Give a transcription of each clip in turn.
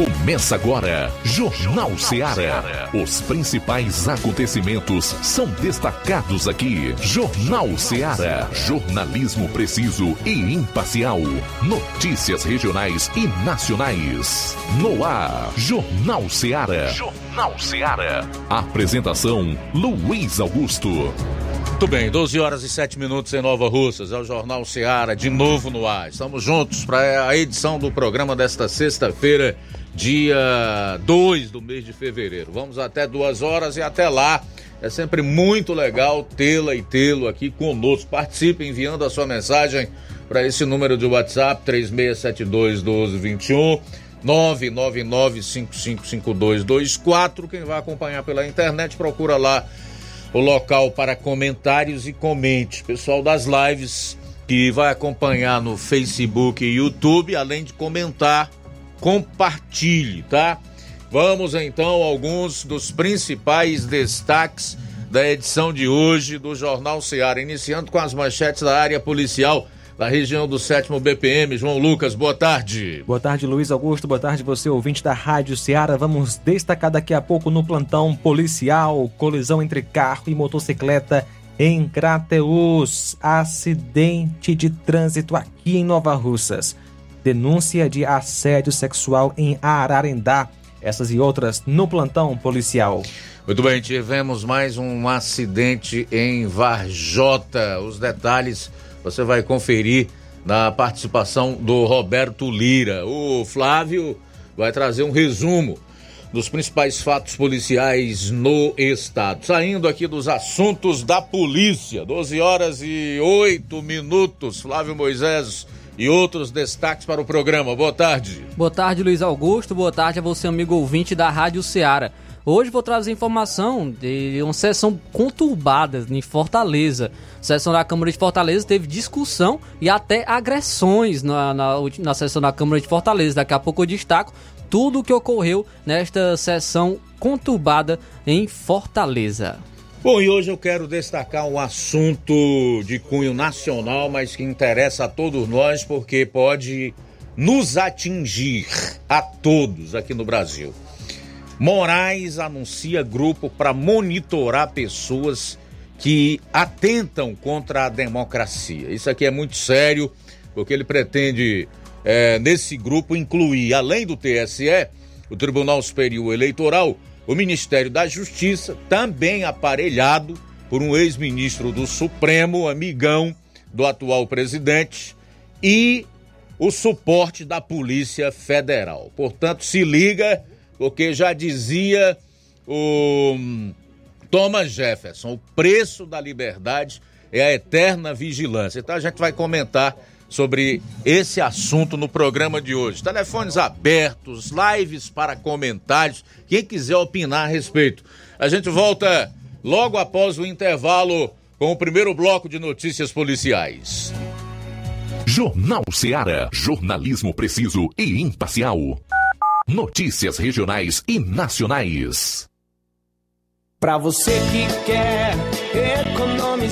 Começa agora, Jornal Ceará. Os principais acontecimentos são destacados aqui. Jornal Ceará. Jornalismo preciso e imparcial. Notícias regionais e nacionais. No ar, Jornal Ceará. Jornal Ceará. Apresentação: Luiz Augusto. Muito bem, 12 horas e 7 minutos em Nova Russas, é o Jornal Ceará, de novo no ar. Estamos juntos para a edição do programa desta sexta-feira, dia 2 do mês de fevereiro. Vamos até duas horas e até lá. É sempre muito legal tê-la e tê-lo aqui conosco. Participe enviando a sua mensagem para esse número de WhatsApp 3672 1221. 999555224. Quem vai acompanhar pela internet, procura lá o local para comentários e comente. Pessoal das lives que vai acompanhar no Facebook e YouTube, além de comentar, compartilhe, tá? Vamos então a alguns dos principais destaques da edição de hoje do Jornal Ceará, iniciando com as manchetes da área policial da região do 7 BPM. João Lucas, boa tarde. Boa tarde, Luiz Augusto. Boa tarde, você ouvinte da Rádio Ceará. Vamos destacar daqui a pouco no plantão policial: colisão entre carro e motocicleta em Crateus. Acidente de trânsito aqui em Nova Russas. Denúncia de assédio sexual em Ararendá. Essas e outras no plantão policial. Muito bem, tivemos mais um acidente em Varjota. Os detalhes você vai conferir na participação do Roberto Lira. O Flávio vai trazer um resumo dos principais fatos policiais no estado. Saindo aqui dos assuntos da polícia, 12 horas e 8 minutos. Flávio Moisés e outros destaques para o programa. Boa tarde. Boa tarde, Luiz Augusto. Boa tarde a você, amigo ouvinte da Rádio Ceará. Hoje vou trazer informação de uma sessão conturbada em Fortaleza. A sessão da Câmara de Fortaleza teve discussão e até agressões na, na, na sessão da Câmara de Fortaleza. Daqui a pouco eu destaco tudo o que ocorreu nesta sessão conturbada em Fortaleza. Bom, e hoje eu quero destacar um assunto de cunho nacional, mas que interessa a todos nós porque pode nos atingir a todos aqui no Brasil. Moraes anuncia grupo para monitorar pessoas que atentam contra a democracia. Isso aqui é muito sério, porque ele pretende, é, nesse grupo, incluir, além do TSE, o Tribunal Superior Eleitoral, o Ministério da Justiça, também aparelhado por um ex-ministro do Supremo, amigão do atual presidente, e o suporte da Polícia Federal. Portanto, se liga porque já dizia o Thomas Jefferson: o preço da liberdade é a eterna vigilância. Então a gente vai comentar sobre esse assunto no programa de hoje. Telefones abertos, lives para comentários, quem quiser opinar a respeito. A gente volta logo após o intervalo com o primeiro bloco de notícias policiais. Jornal Ceará, jornalismo preciso e imparcial. Notícias regionais e nacionais. Para você que quer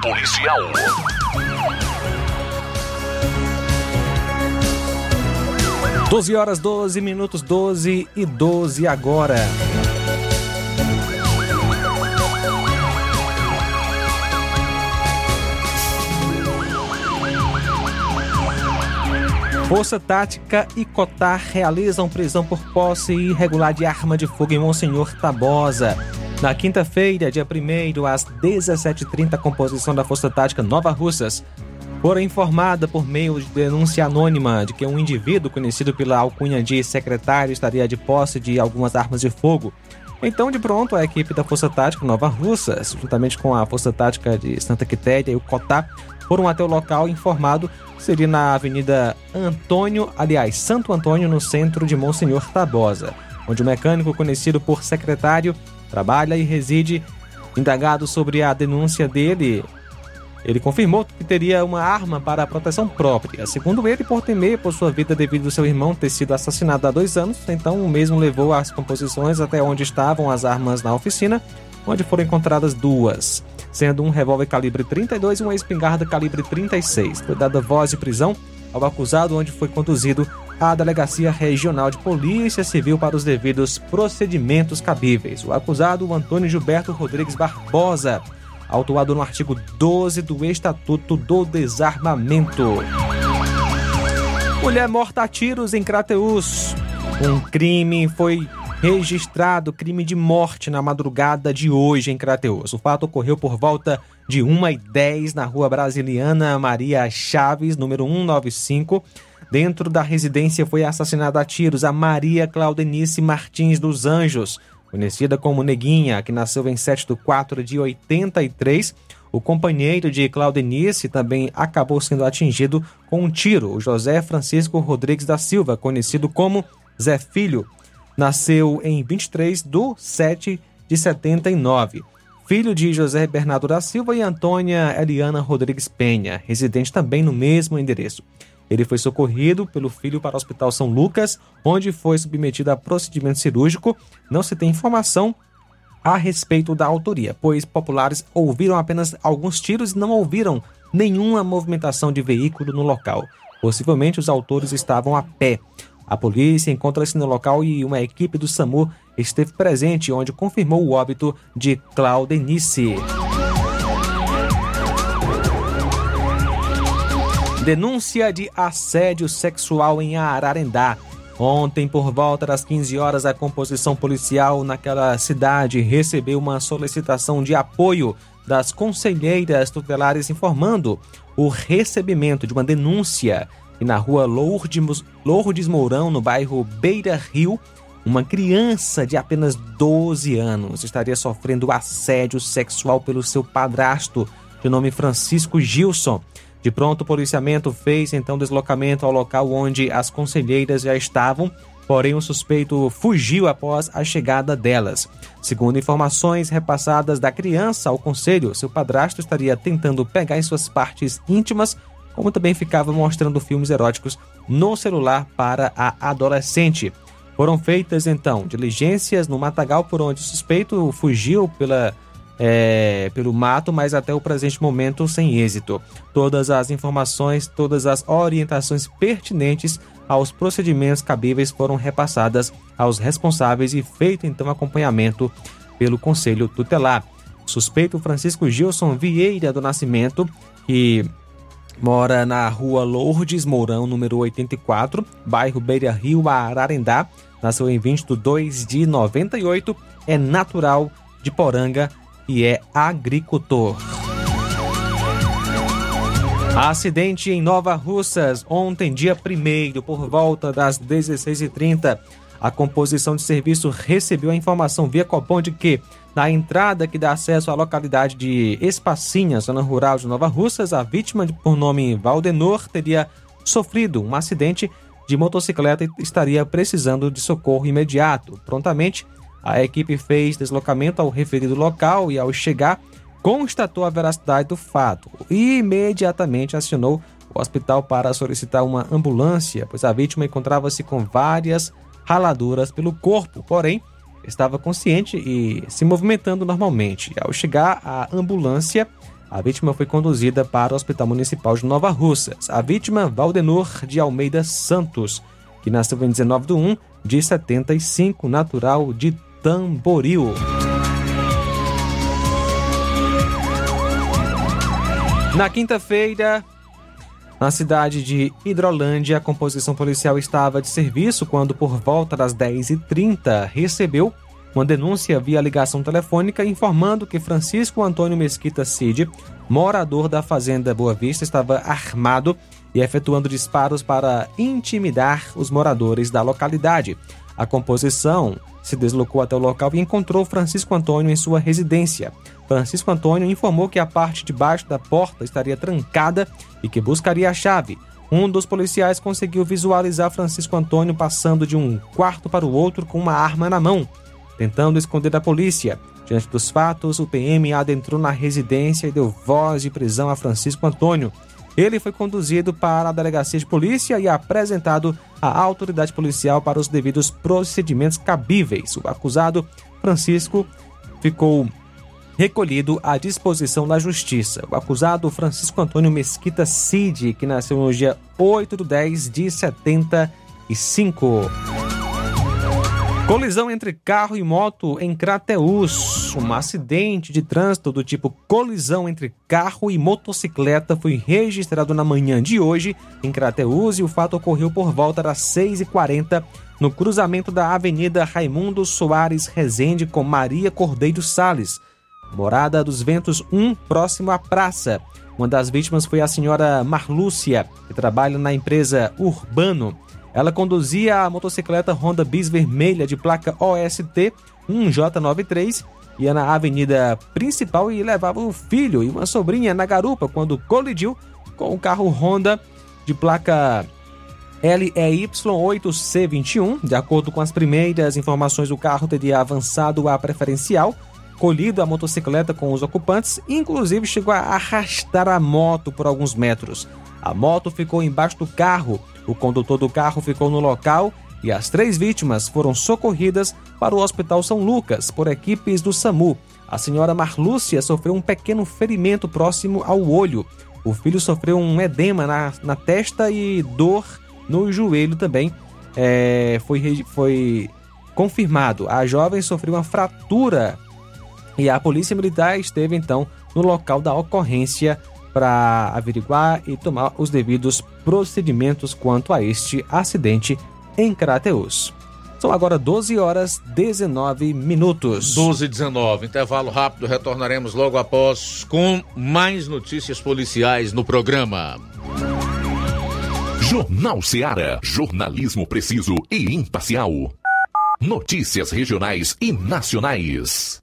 policial. Doze horas, 12 minutos, 12 e 12 agora. Força Tática e Cotar realizam prisão por posse irregular de arma de fogo em Monsenhor Tabosa. Na quinta-feira, dia 1 às 17h30, a composição da Força Tática Nova Russas foi informada por meio de denúncia anônima de que um indivíduo conhecido pela alcunha de secretário estaria de posse de algumas armas de fogo. Então, de pronto, a equipe da Força Tática Nova Russas, juntamente com a Força Tática de Santa Quitéria e o Cotá, foram até o local informado seria na Avenida Antônio, aliás, Santo Antônio, no centro de Monsenhor Tabosa, onde o mecânico conhecido por secretário trabalha e reside. Indagado sobre a denúncia dele, ele confirmou que teria uma arma para proteção própria. Segundo ele, por temer por sua vida devido ao seu irmão ter sido assassinado há dois anos, então o mesmo levou as composições até onde estavam as armas na oficina, onde foram encontradas duas sendo um revólver calibre 32 e uma espingarda calibre 36. Foi dada voz de prisão ao acusado, onde foi conduzido à Delegacia Regional de Polícia Civil para os devidos procedimentos cabíveis. O acusado, Antônio Gilberto Rodrigues Barbosa, autuado no artigo 12 do Estatuto do Desarmamento. Mulher morta a tiros em Crateus. Um crime foi registrado crime de morte na madrugada de hoje em Crateus. O fato ocorreu por volta de 1h10 na rua brasiliana Maria Chaves, número 195. Dentro da residência foi assassinada a tiros a Maria Claudenice Martins dos Anjos, conhecida como Neguinha, que nasceu em 7 de 4 de 83. O companheiro de Claudenice também acabou sendo atingido com um tiro, o José Francisco Rodrigues da Silva, conhecido como Zé Filho, nasceu em 23 de 7 de 79. Filho de José Bernardo da Silva e Antônia Eliana Rodrigues Penha, residente também no mesmo endereço. Ele foi socorrido pelo filho para o Hospital São Lucas, onde foi submetido a procedimento cirúrgico. Não se tem informação a respeito da autoria, pois populares ouviram apenas alguns tiros e não ouviram nenhuma movimentação de veículo no local. Possivelmente os autores estavam a pé. A polícia encontra-se no local e uma equipe do SAMU esteve presente, onde confirmou o óbito de Claudenice. Denúncia de assédio sexual em Ararendá. Ontem, por volta das 15 horas, a composição policial naquela cidade recebeu uma solicitação de apoio das conselheiras tutelares informando o recebimento de uma denúncia e na rua Lourdes, Lourdes Mourão, no bairro Beira Rio, uma criança de apenas 12 anos estaria sofrendo assédio sexual pelo seu padrasto, de nome Francisco Gilson. De pronto, o policiamento fez então deslocamento ao local onde as conselheiras já estavam, porém o suspeito fugiu após a chegada delas. Segundo informações repassadas da criança ao conselho, seu padrasto estaria tentando pegar em suas partes íntimas como também ficava mostrando filmes eróticos no celular para a adolescente. Foram feitas então diligências no matagal por onde o suspeito fugiu pela, é, pelo mato, mas até o presente momento sem êxito. Todas as informações, todas as orientações pertinentes aos procedimentos cabíveis foram repassadas aos responsáveis e feito então acompanhamento pelo Conselho Tutelar. Suspeito Francisco Gilson Vieira do Nascimento, que mora na rua Lourdes Mourão, número 84, bairro Beira Rio, Ararendá. Nasceu em 20 de 2 de 98, é natural de Poranga e é agricultor. Acidente em Nova Russas, ontem, dia 1 por volta das 16h30. A composição de serviço recebeu a informação via Copom de que, na entrada que dá acesso à localidade de Espacinha, zona rural de Nova Russas, a vítima, por nome Valdenor, teria sofrido um acidente de motocicleta e estaria precisando de socorro imediato. Prontamente, a equipe fez deslocamento ao referido local e, ao chegar, constatou a veracidade do fato e imediatamente acionou o hospital para solicitar uma ambulância, pois a vítima encontrava-se com várias raladuras pelo corpo, porém estava consciente e se movimentando normalmente. Ao chegar à ambulância, a vítima foi conduzida para o Hospital Municipal de Nova Russas. A vítima, Valdenor de Almeida Santos, que nasceu em 19 de 1 de 75, natural de Tamboril. Na quinta-feira, na cidade de Hidrolândia, a composição policial estava de serviço quando, por volta das 10h30, recebeu uma denúncia via ligação telefônica informando que Francisco Antônio Mesquita Cid, morador da fazenda Boa Vista, estava armado e efetuando disparos para intimidar os moradores da localidade. A composição se deslocou até o local e encontrou Francisco Antônio em sua residência. Francisco Antônio informou que a parte de baixo da porta estaria trancada e que buscaria a chave. Um dos policiais conseguiu visualizar Francisco Antônio passando de um quarto para o outro com uma arma na mão, tentando esconder da polícia. Diante dos fatos, o PM adentrou na residência e deu voz de prisão a Francisco Antônio. Ele foi conduzido para a delegacia de polícia e apresentado à autoridade policial para os devidos procedimentos cabíveis. O acusado, Francisco, ficou recolhido à disposição da Justiça. O acusado Francisco Antônio Mesquita Cid, que nasceu no dia 8 de 10 de 75. Colisão entre carro e moto em Crateús. Um acidente de trânsito do tipo colisão entre carro e motocicleta foi registrado na manhã de hoje em Crateús e o fato ocorreu por volta das 6h40 no cruzamento da Avenida Raimundo Soares Rezende com Maria Cordeiro Sales Morada dos Ventos 1, próximo à praça. Uma das vítimas foi a senhora Marlúcia, que trabalha na empresa Urbano. Ela conduzia a motocicleta Honda Bis vermelha de placa OST 1J93, ia na avenida principal e levava o filho e uma sobrinha na garupa quando colidiu com o carro Honda de placa LEY8C21. De acordo com as primeiras informações, o carro teria avançado a preferencial colhido a motocicleta com os ocupantes e inclusive chegou a arrastar a moto por alguns metros. A moto ficou embaixo do carro, o condutor do carro ficou no local e as três vítimas foram socorridas para o Hospital São Lucas por equipes do SAMU. A senhora Marlúcia sofreu um pequeno ferimento próximo ao olho. O filho sofreu um edema na, na testa e dor no joelho também. É, foi, foi confirmado. A jovem sofreu uma fratura e a Polícia Militar esteve então no local da ocorrência para averiguar e tomar os devidos procedimentos quanto a este acidente em Crateus. São agora 12 horas 19 minutos. 12 e 19, intervalo rápido, retornaremos logo após com mais notícias policiais no programa. Jornal Seara, jornalismo preciso e imparcial. Notícias regionais e nacionais.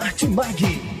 Martimag.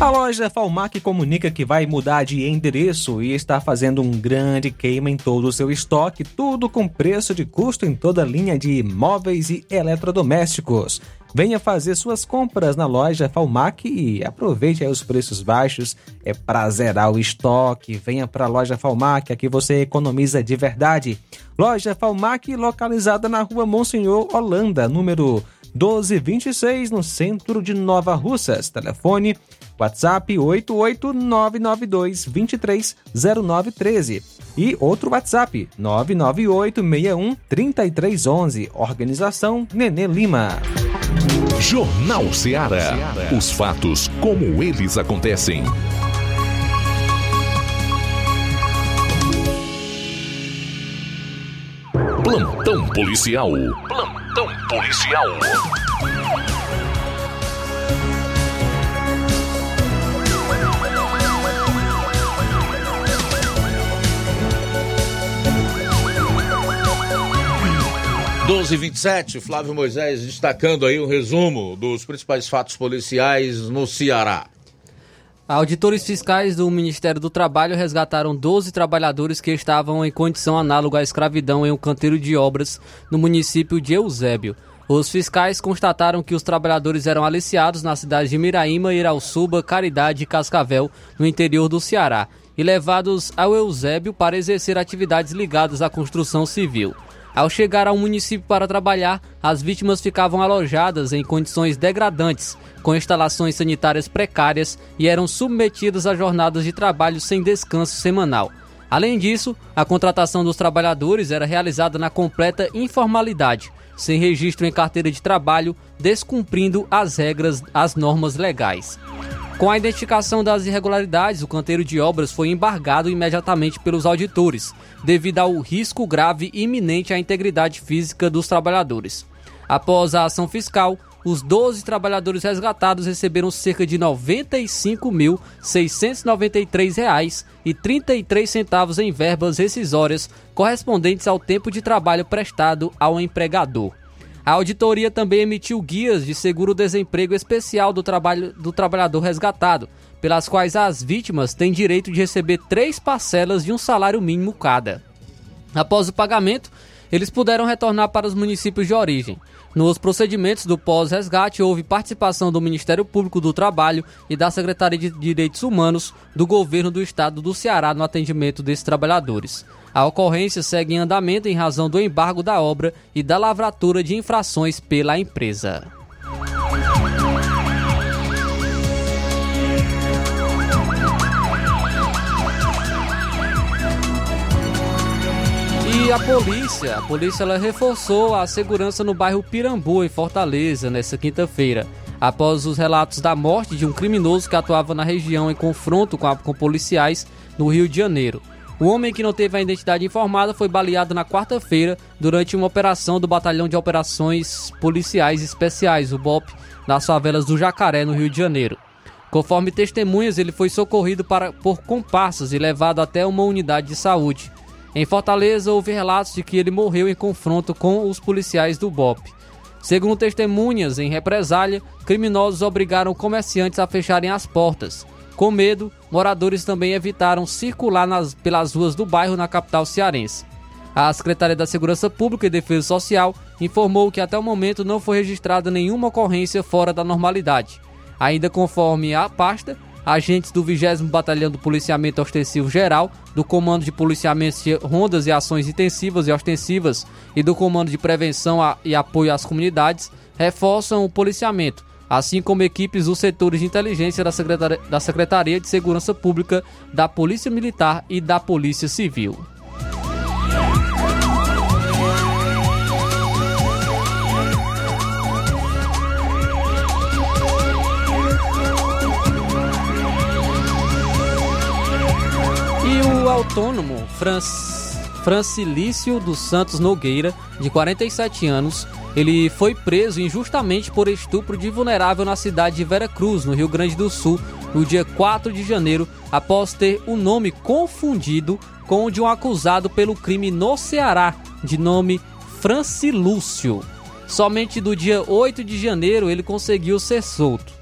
A loja Falmac comunica que vai mudar de endereço e está fazendo um grande queima em todo o seu estoque, tudo com preço de custo em toda a linha de móveis e eletrodomésticos. Venha fazer suas compras na loja Falmac e aproveite os preços baixos. É para zerar o estoque. Venha para a loja Falmac, aqui você economiza de verdade. Loja Falmac, localizada na rua Monsenhor Holanda, número 1226, no centro de Nova Russas. Telefone WhatsApp 88992230913 e outro WhatsApp 998613311. Organização Nenê Lima. Jornal Ceará. Os fatos como eles acontecem. Plantão policial. Plantão policial. Doze vinte e sete, Flávio Moisés destacando aí um resumo dos principais fatos policiais no Ceará. Auditores fiscais do Ministério do Trabalho resgataram 12 trabalhadores que estavam em condição análoga à escravidão em um canteiro de obras no município de Eusébio. Os fiscais constataram que os trabalhadores eram aliciados nas cidades de Miraíma, Irauçuba, Caridade e Cascavel, no interior do Ceará, e levados ao Eusébio para exercer atividades ligadas à construção civil. Ao chegar ao município para trabalhar, as vítimas ficavam alojadas em condições degradantes, com instalações sanitárias precárias e eram submetidas a jornadas de trabalho sem descanso semanal. Além disso, a contratação dos trabalhadores era realizada na completa informalidade, sem registro em carteira de trabalho, descumprindo as regras, as normas legais. Com a identificação das irregularidades, o canteiro de obras foi embargado imediatamente pelos auditores, devido ao risco grave iminente à integridade física dos trabalhadores. Após a ação fiscal, os 12 trabalhadores resgatados receberam cerca de R$ 95.693,33 em verbas rescisórias correspondentes ao tempo de trabalho prestado ao empregador. A auditoria também emitiu guias de seguro-desemprego especial do, trabalho, do trabalhador resgatado, pelas quais as vítimas têm direito de receber três parcelas de um salário mínimo cada. Após o pagamento, eles puderam retornar para os municípios de origem. Nos procedimentos do pós-resgate, houve participação do Ministério Público do Trabalho e da Secretaria de Direitos Humanos do Governo do Estado do Ceará no atendimento desses trabalhadores. A ocorrência segue em andamento em razão do embargo da obra e da lavratura de infrações pela empresa. E a polícia, a polícia ela reforçou a segurança no bairro Pirambu, em Fortaleza, nesta quinta-feira, após os relatos da morte de um criminoso que atuava na região em confronto com, a, com policiais no Rio de Janeiro. O homem que não teve a identidade informada foi baleado na quarta-feira durante uma operação do Batalhão de Operações Policiais Especiais, o BOP, nas favelas do Jacaré, no Rio de Janeiro. Conforme testemunhas, ele foi socorrido para, por comparsas e levado até uma unidade de saúde. Em Fortaleza, houve relatos de que ele morreu em confronto com os policiais do BOP. Segundo testemunhas, em represália, criminosos obrigaram comerciantes a fecharem as portas. Com medo, moradores também evitaram circular nas, pelas ruas do bairro na capital cearense. A Secretaria da Segurança Pública e Defesa Social informou que até o momento não foi registrada nenhuma ocorrência fora da normalidade. Ainda conforme a pasta, agentes do 20 Batalhão do Policiamento Ostensivo Geral, do Comando de Policiamento de Rondas e Ações Intensivas e Ostensivas e do Comando de Prevenção e Apoio às Comunidades reforçam o policiamento, assim como equipes dos setores de inteligência da Secretaria, da Secretaria de Segurança Pública, da Polícia Militar e da Polícia Civil. Autônomo Francilício dos Santos Nogueira, de 47 anos, ele foi preso injustamente por estupro de vulnerável na cidade de Vera Cruz, no Rio Grande do Sul, no dia 4 de janeiro, após ter o nome confundido com o de um acusado pelo crime no Ceará, de nome Francilúcio. Somente do dia 8 de janeiro ele conseguiu ser solto.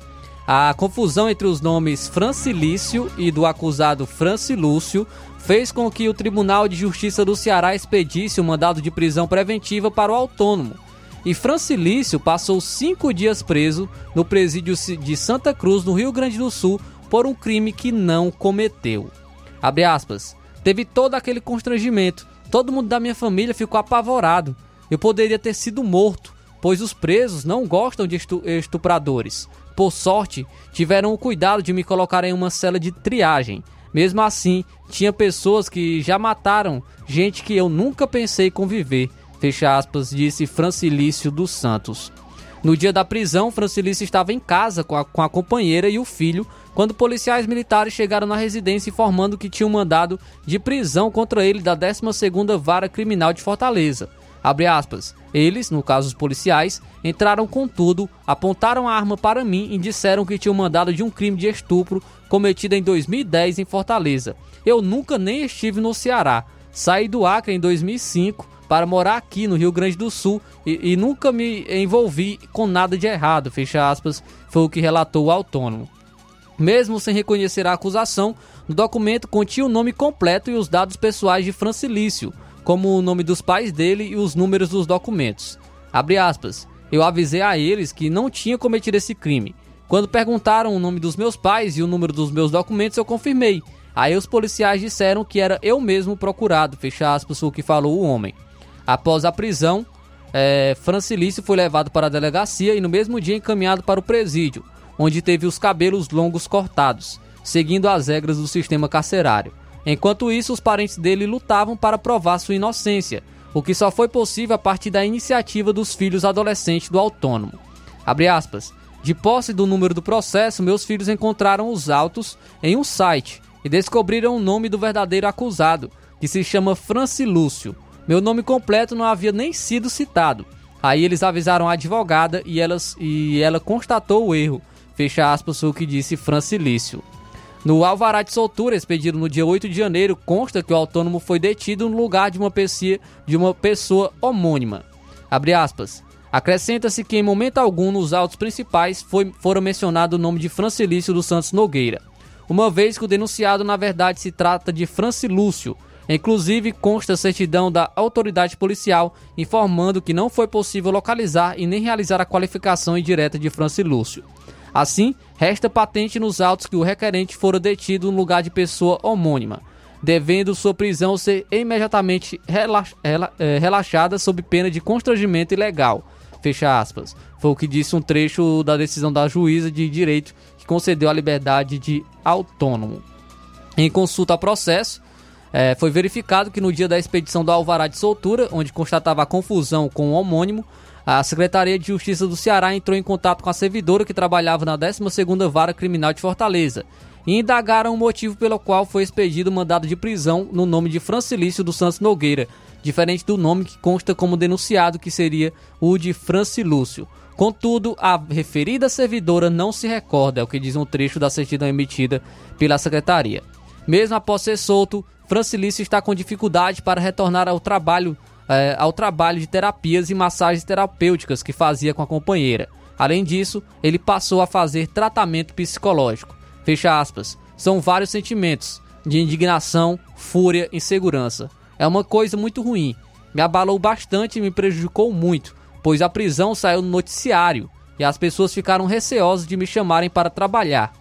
A confusão entre os nomes Francilício e do acusado Francilúcio fez com que o Tribunal de Justiça do Ceará expedisse o um mandado de prisão preventiva para o autônomo. E Francilício passou cinco dias preso no presídio de Santa Cruz, no Rio Grande do Sul, por um crime que não cometeu. Abre aspas. Teve todo aquele constrangimento. Todo mundo da minha família ficou apavorado. Eu poderia ter sido morto, pois os presos não gostam de estupradores. Por sorte, tiveram o cuidado de me colocar em uma cela de triagem. Mesmo assim, tinha pessoas que já mataram gente que eu nunca pensei conviver. Fecha aspas, disse Francilício dos Santos. No dia da prisão, Francilício estava em casa com a, com a companheira e o filho quando policiais militares chegaram na residência informando que tinham mandado de prisão contra ele da 12ª Vara Criminal de Fortaleza. Abre aspas. Eles, no caso os policiais, entraram com tudo, apontaram a arma para mim e disseram que tinham mandado de um crime de estupro cometido em 2010 em Fortaleza. Eu nunca nem estive no Ceará. Saí do Acre em 2005 para morar aqui no Rio Grande do Sul e, e nunca me envolvi com nada de errado, fecha aspas, foi o que relatou o autônomo. Mesmo sem reconhecer a acusação, o documento continha o nome completo e os dados pessoais de Francilício, como o nome dos pais dele e os números dos documentos. Abre aspas. Eu avisei a eles que não tinha cometido esse crime. Quando perguntaram o nome dos meus pais e o número dos meus documentos, eu confirmei. Aí os policiais disseram que era eu mesmo procurado, fecha aspas, o que falou o homem. Após a prisão, é, Francilício foi levado para a delegacia e no mesmo dia encaminhado para o presídio, onde teve os cabelos longos cortados, seguindo as regras do sistema carcerário. Enquanto isso, os parentes dele lutavam para provar sua inocência, o que só foi possível a partir da iniciativa dos filhos adolescentes do autônomo. Aspas. De posse do número do processo, meus filhos encontraram os autos em um site e descobriram o nome do verdadeiro acusado, que se chama Francilúcio. Meu nome completo não havia nem sido citado. Aí eles avisaram a advogada e, elas, e ela constatou o erro. Fecha aspas, o que disse Francilício. No alvará de soltura expedido no dia 8 de janeiro, consta que o autônomo foi detido no lugar de uma pessoa, de uma pessoa homônima. Acrescenta-se que em momento algum nos autos principais foi, foram mencionado o nome de Francilício dos Santos Nogueira, uma vez que o denunciado na verdade se trata de Francilúcio, Inclusive, consta a certidão da autoridade policial informando que não foi possível localizar e nem realizar a qualificação indireta de Francilúcio. Assim, resta patente nos autos que o requerente fora detido no lugar de pessoa homônima, devendo sua prisão ser imediatamente eh, relaxada sob pena de constrangimento ilegal. Fecha aspas. Foi o que disse um trecho da decisão da juíza de direito que concedeu a liberdade de autônomo. Em consulta ao processo, é, foi verificado que no dia da expedição do Alvará de Soltura, onde constatava a confusão com o homônimo, a Secretaria de Justiça do Ceará entrou em contato com a servidora que trabalhava na 12ª Vara Criminal de Fortaleza e indagaram o motivo pelo qual foi expedido o mandado de prisão no nome de Francilício dos Santos Nogueira, diferente do nome que consta como denunciado, que seria o de Francilúcio. Contudo, a referida servidora não se recorda, é o que diz um trecho da certidão emitida pela Secretaria. Mesmo após ser solto, Francilício está com dificuldade para retornar ao trabalho, é, ao trabalho de terapias e massagens terapêuticas que fazia com a companheira. Além disso, ele passou a fazer tratamento psicológico. Fecha aspas. São vários sentimentos de indignação, fúria, insegurança. É uma coisa muito ruim. Me abalou bastante e me prejudicou muito, pois a prisão saiu no noticiário e as pessoas ficaram receosas de me chamarem para trabalhar.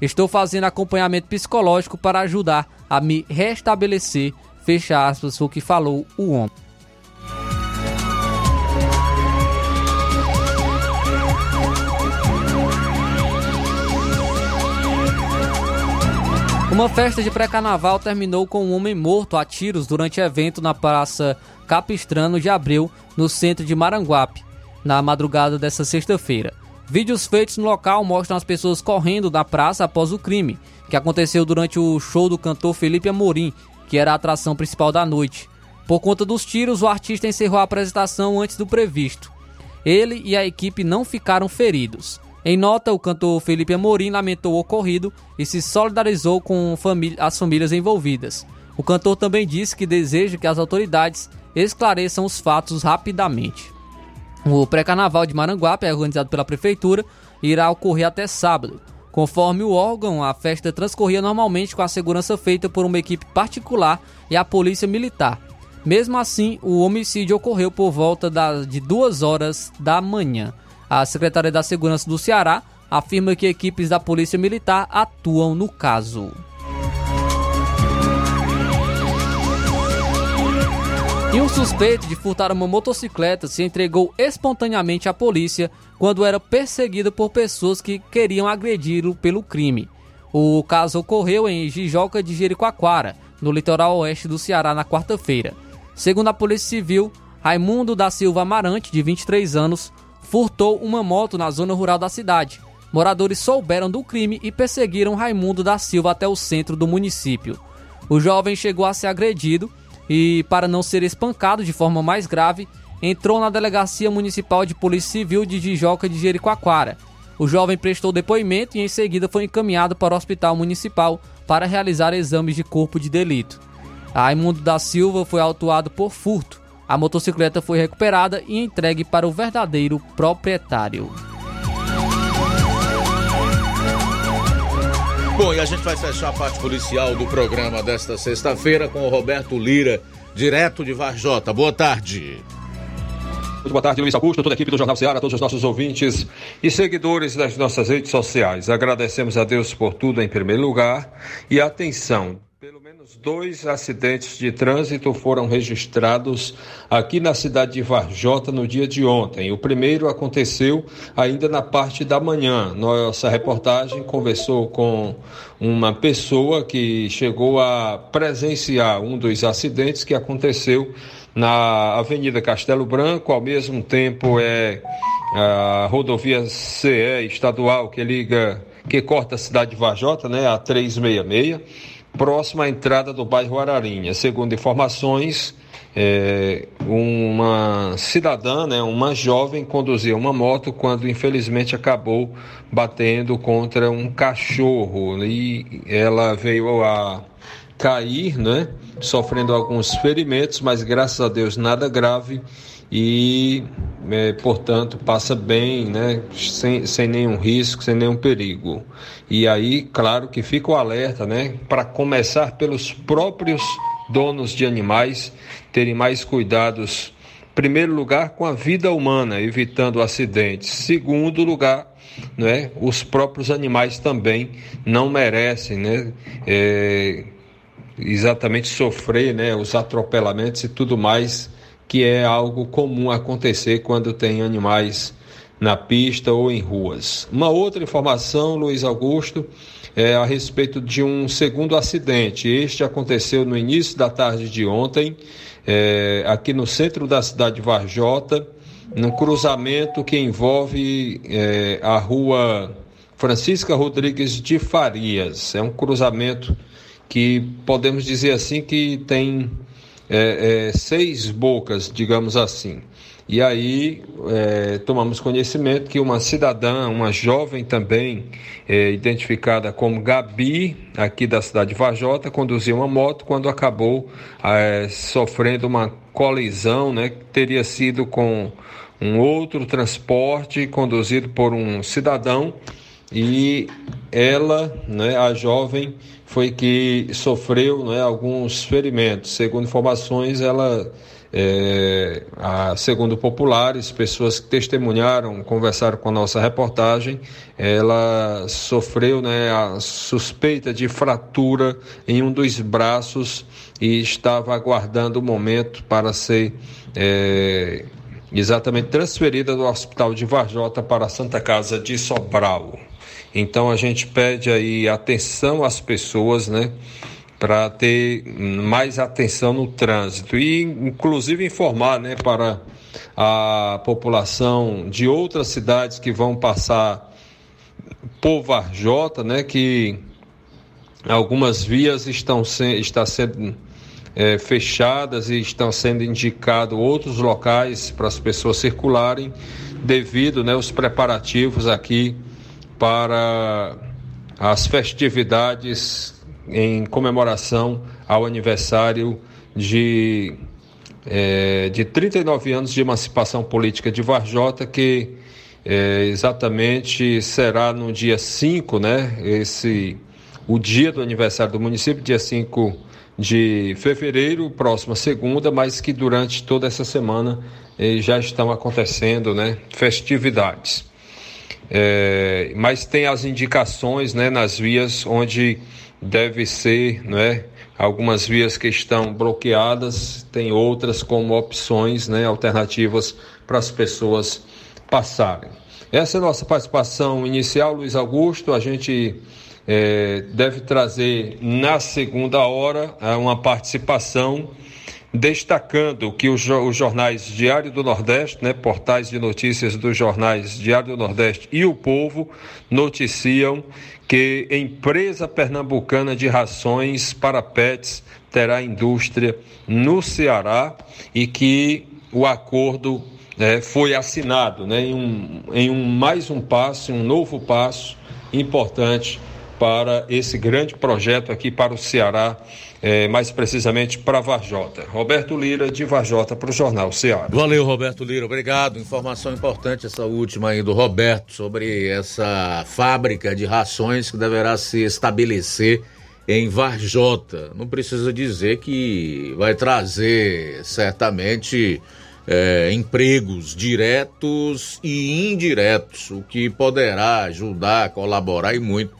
Estou fazendo acompanhamento psicológico para ajudar a me restabelecer. Fecha aspas, o que falou o homem. Uma festa de pré-carnaval terminou com um homem morto a tiros durante evento na Praça Capistrano de Abreu, no centro de Maranguape, na madrugada desta sexta-feira. Vídeos feitos no local mostram as pessoas correndo da praça após o crime, que aconteceu durante o show do cantor Felipe Amorim, que era a atração principal da noite. Por conta dos tiros, o artista encerrou a apresentação antes do previsto. Ele e a equipe não ficaram feridos. Em nota, o cantor Felipe Amorim lamentou o ocorrido e se solidarizou com as famílias envolvidas. O cantor também disse que deseja que as autoridades esclareçam os fatos rapidamente. O pré-carnaval de Maranguape é organizado pela prefeitura irá ocorrer até sábado. Conforme o órgão, a festa transcorria normalmente com a segurança feita por uma equipe particular e a polícia militar. Mesmo assim, o homicídio ocorreu por volta de duas horas da manhã. A Secretaria da Segurança do Ceará afirma que equipes da Polícia Militar atuam no caso. E um suspeito de furtar uma motocicleta se entregou espontaneamente à polícia quando era perseguido por pessoas que queriam agredi-lo pelo crime. O caso ocorreu em Jijoca de Jericoacoara, no litoral oeste do Ceará, na quarta-feira. Segundo a Polícia Civil, Raimundo da Silva Amarante, de 23 anos, furtou uma moto na zona rural da cidade. Moradores souberam do crime e perseguiram Raimundo da Silva até o centro do município. O jovem chegou a ser agredido e, para não ser espancado de forma mais grave, entrou na Delegacia Municipal de Polícia Civil de Jijoca de Jericoacoara. O jovem prestou depoimento e em seguida foi encaminhado para o Hospital Municipal para realizar exames de corpo de delito. Raimundo da Silva foi autuado por furto. A motocicleta foi recuperada e entregue para o verdadeiro proprietário. Bom, e a gente vai fechar a parte policial do programa desta sexta-feira com o Roberto Lira, direto de Varjota. Boa tarde. Muito boa tarde, Luiz Augusto, toda a equipe do Jornal Ceará, todos os nossos ouvintes e seguidores das nossas redes sociais. Agradecemos a Deus por tudo em primeiro lugar e atenção. Pelo menos dois acidentes de trânsito foram registrados aqui na cidade de Varjota no dia de ontem. O primeiro aconteceu ainda na parte da manhã. Nossa reportagem conversou com uma pessoa que chegou a presenciar um dos acidentes que aconteceu na Avenida Castelo Branco, ao mesmo tempo é a rodovia CE estadual que liga, que corta a cidade de Vajota, né, a 366, próxima à entrada do bairro Ararinha. Segundo informações, é, uma cidadã, né, uma jovem, conduzia uma moto quando infelizmente acabou batendo contra um cachorro e ela veio a cair, né? Sofrendo alguns ferimentos, mas graças a Deus nada grave e, é, portanto, passa bem, né? Sem, sem nenhum risco, sem nenhum perigo. E aí, claro que fica o alerta, né? Para começar pelos próprios donos de animais terem mais cuidados. Primeiro lugar, com a vida humana, evitando acidentes. Segundo lugar, né, os próprios animais também não merecem né, é, exatamente sofrer né, os atropelamentos e tudo mais, que é algo comum acontecer quando tem animais na pista ou em ruas. Uma outra informação, Luiz Augusto, é a respeito de um segundo acidente. Este aconteceu no início da tarde de ontem, é, aqui no centro da cidade de Varjota, num cruzamento que envolve é, a rua Francisca Rodrigues de Farias. É um cruzamento que podemos dizer assim que tem é, é, seis bocas, digamos assim. E aí é, tomamos conhecimento que uma cidadã, uma jovem também, é, identificada como Gabi, aqui da cidade de Vajota, conduzia uma moto quando acabou é, sofrendo uma colisão, né, que teria sido com um outro transporte conduzido por um cidadão e ela, né, a jovem, foi que sofreu né, alguns ferimentos. Segundo informações, ela, é, a, segundo populares, pessoas que testemunharam, conversaram com a nossa reportagem, ela sofreu né, a suspeita de fratura em um dos braços e estava aguardando o momento para ser é, exatamente transferida do Hospital de Varjota para a Santa Casa de Sobral. Então a gente pede aí atenção às pessoas, né? Para ter mais atenção no trânsito e, inclusive, informar, né, para a população de outras cidades que vão passar por Varjota, né, que algumas vias estão se, está sendo é, fechadas e estão sendo indicados outros locais para as pessoas circularem devido né, os preparativos aqui para as festividades em comemoração ao aniversário de, é, de 39 anos de emancipação política de Varjota, que é, exatamente será no dia 5, né? Esse, o dia do aniversário do município, dia 5 de fevereiro, próxima segunda, mas que durante toda essa semana eh, já estão acontecendo né, festividades. É, mas tem as indicações né, nas vias onde deve ser, né, algumas vias que estão bloqueadas, tem outras como opções, né, alternativas para as pessoas passarem. Essa é a nossa participação inicial, Luiz Augusto. A gente é, deve trazer na segunda hora uma participação destacando que os, jornais Diário do Nordeste, né, portais de notícias dos jornais Diário do Nordeste e o Povo noticiam que empresa pernambucana de rações para pets terá indústria no Ceará e que o acordo é, foi assinado né, em, um, em um mais um passo, um novo passo importante para esse grande projeto aqui para o Ceará é, mais precisamente para Varjota. Roberto Lira, de Varjota, para o Jornal Ceará. Valeu, Roberto Lira, obrigado. Informação importante essa última aí do Roberto sobre essa fábrica de rações que deverá se estabelecer em Varjota. Não precisa dizer que vai trazer certamente é, empregos diretos e indiretos, o que poderá ajudar, colaborar e muito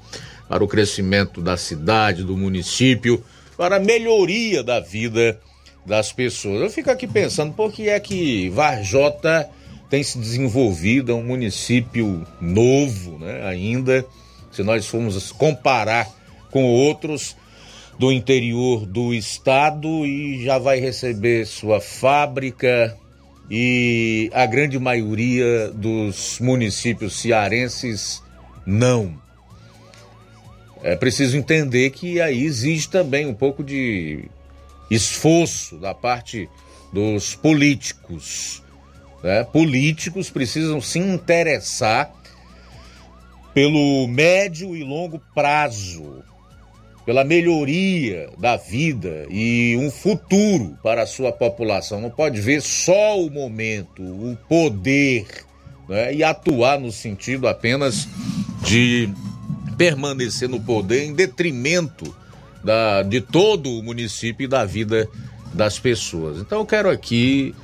para o crescimento da cidade, do município, para a melhoria da vida das pessoas. Eu fico aqui pensando por que é que Varjota tem se desenvolvido, é um município novo, né, ainda, se nós formos comparar com outros do interior do estado e já vai receber sua fábrica e a grande maioria dos municípios cearenses não. É preciso entender que aí existe também um pouco de esforço da parte dos políticos. Né? Políticos precisam se interessar pelo médio e longo prazo, pela melhoria da vida e um futuro para a sua população. Não pode ver só o momento, o poder né? e atuar no sentido apenas de permanecer no poder em detrimento da, de todo o município e da vida das pessoas. Então eu quero aqui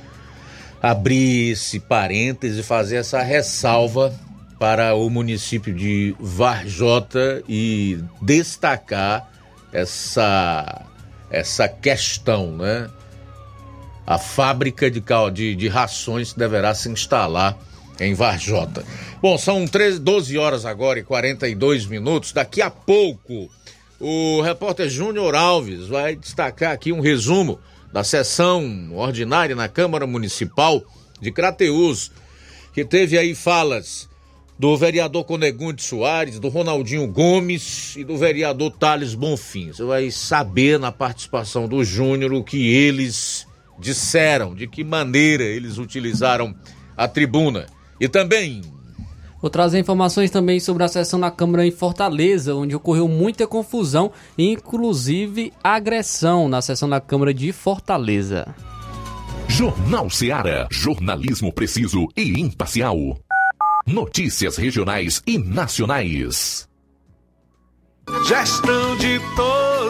abrir esse parêntese e fazer essa ressalva para o município de Varjota e destacar essa, essa questão, né? A fábrica de, de, de rações deverá se instalar em Varjota. Bom, são 13, 12 horas agora e 42 minutos. Daqui a pouco, o repórter Júnior Alves vai destacar aqui um resumo da sessão ordinária na Câmara Municipal de Crateus, que teve aí falas do vereador Conegunde Soares, do Ronaldinho Gomes e do vereador Thales Bonfim. Você vai saber na participação do Júnior o que eles disseram, de que maneira eles utilizaram a tribuna. E também. Vou trazer informações também sobre a sessão na Câmara em Fortaleza, onde ocorreu muita confusão, inclusive agressão na sessão da Câmara de Fortaleza. Jornal Seara. Jornalismo preciso e imparcial. Notícias regionais e nacionais. Gestão de todos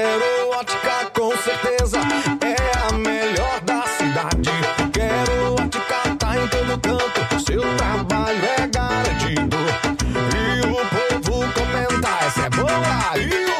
Quero Ótica com certeza é a melhor da cidade. Quero Ótica tá em todo canto, seu trabalho é garantido. E o povo comenta, essa é boa e o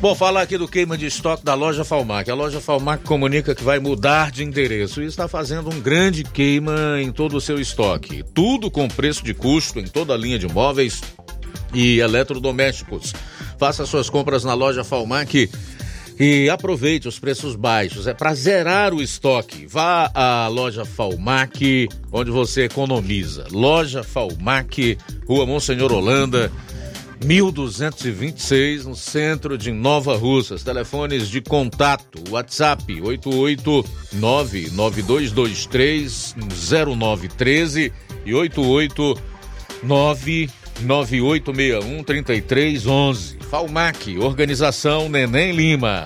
Bom, falar aqui do queima de estoque da loja Falmac. A loja Falmac comunica que vai mudar de endereço e está fazendo um grande queima em todo o seu estoque. Tudo com preço de custo em toda a linha de móveis e eletrodomésticos. Faça suas compras na loja Falmac e aproveite os preços baixos. É para zerar o estoque. Vá à loja Falmac, onde você economiza. Loja Falmac, Rua Monsenhor Holanda. 1226, no centro de Nova Russas. Telefones de contato: WhatsApp 889-9223-0913 e 889-9861-3311. Falmac, Organização Neném Lima.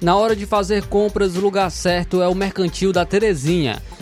Na hora de fazer compras, o lugar certo é o Mercantil da Terezinha.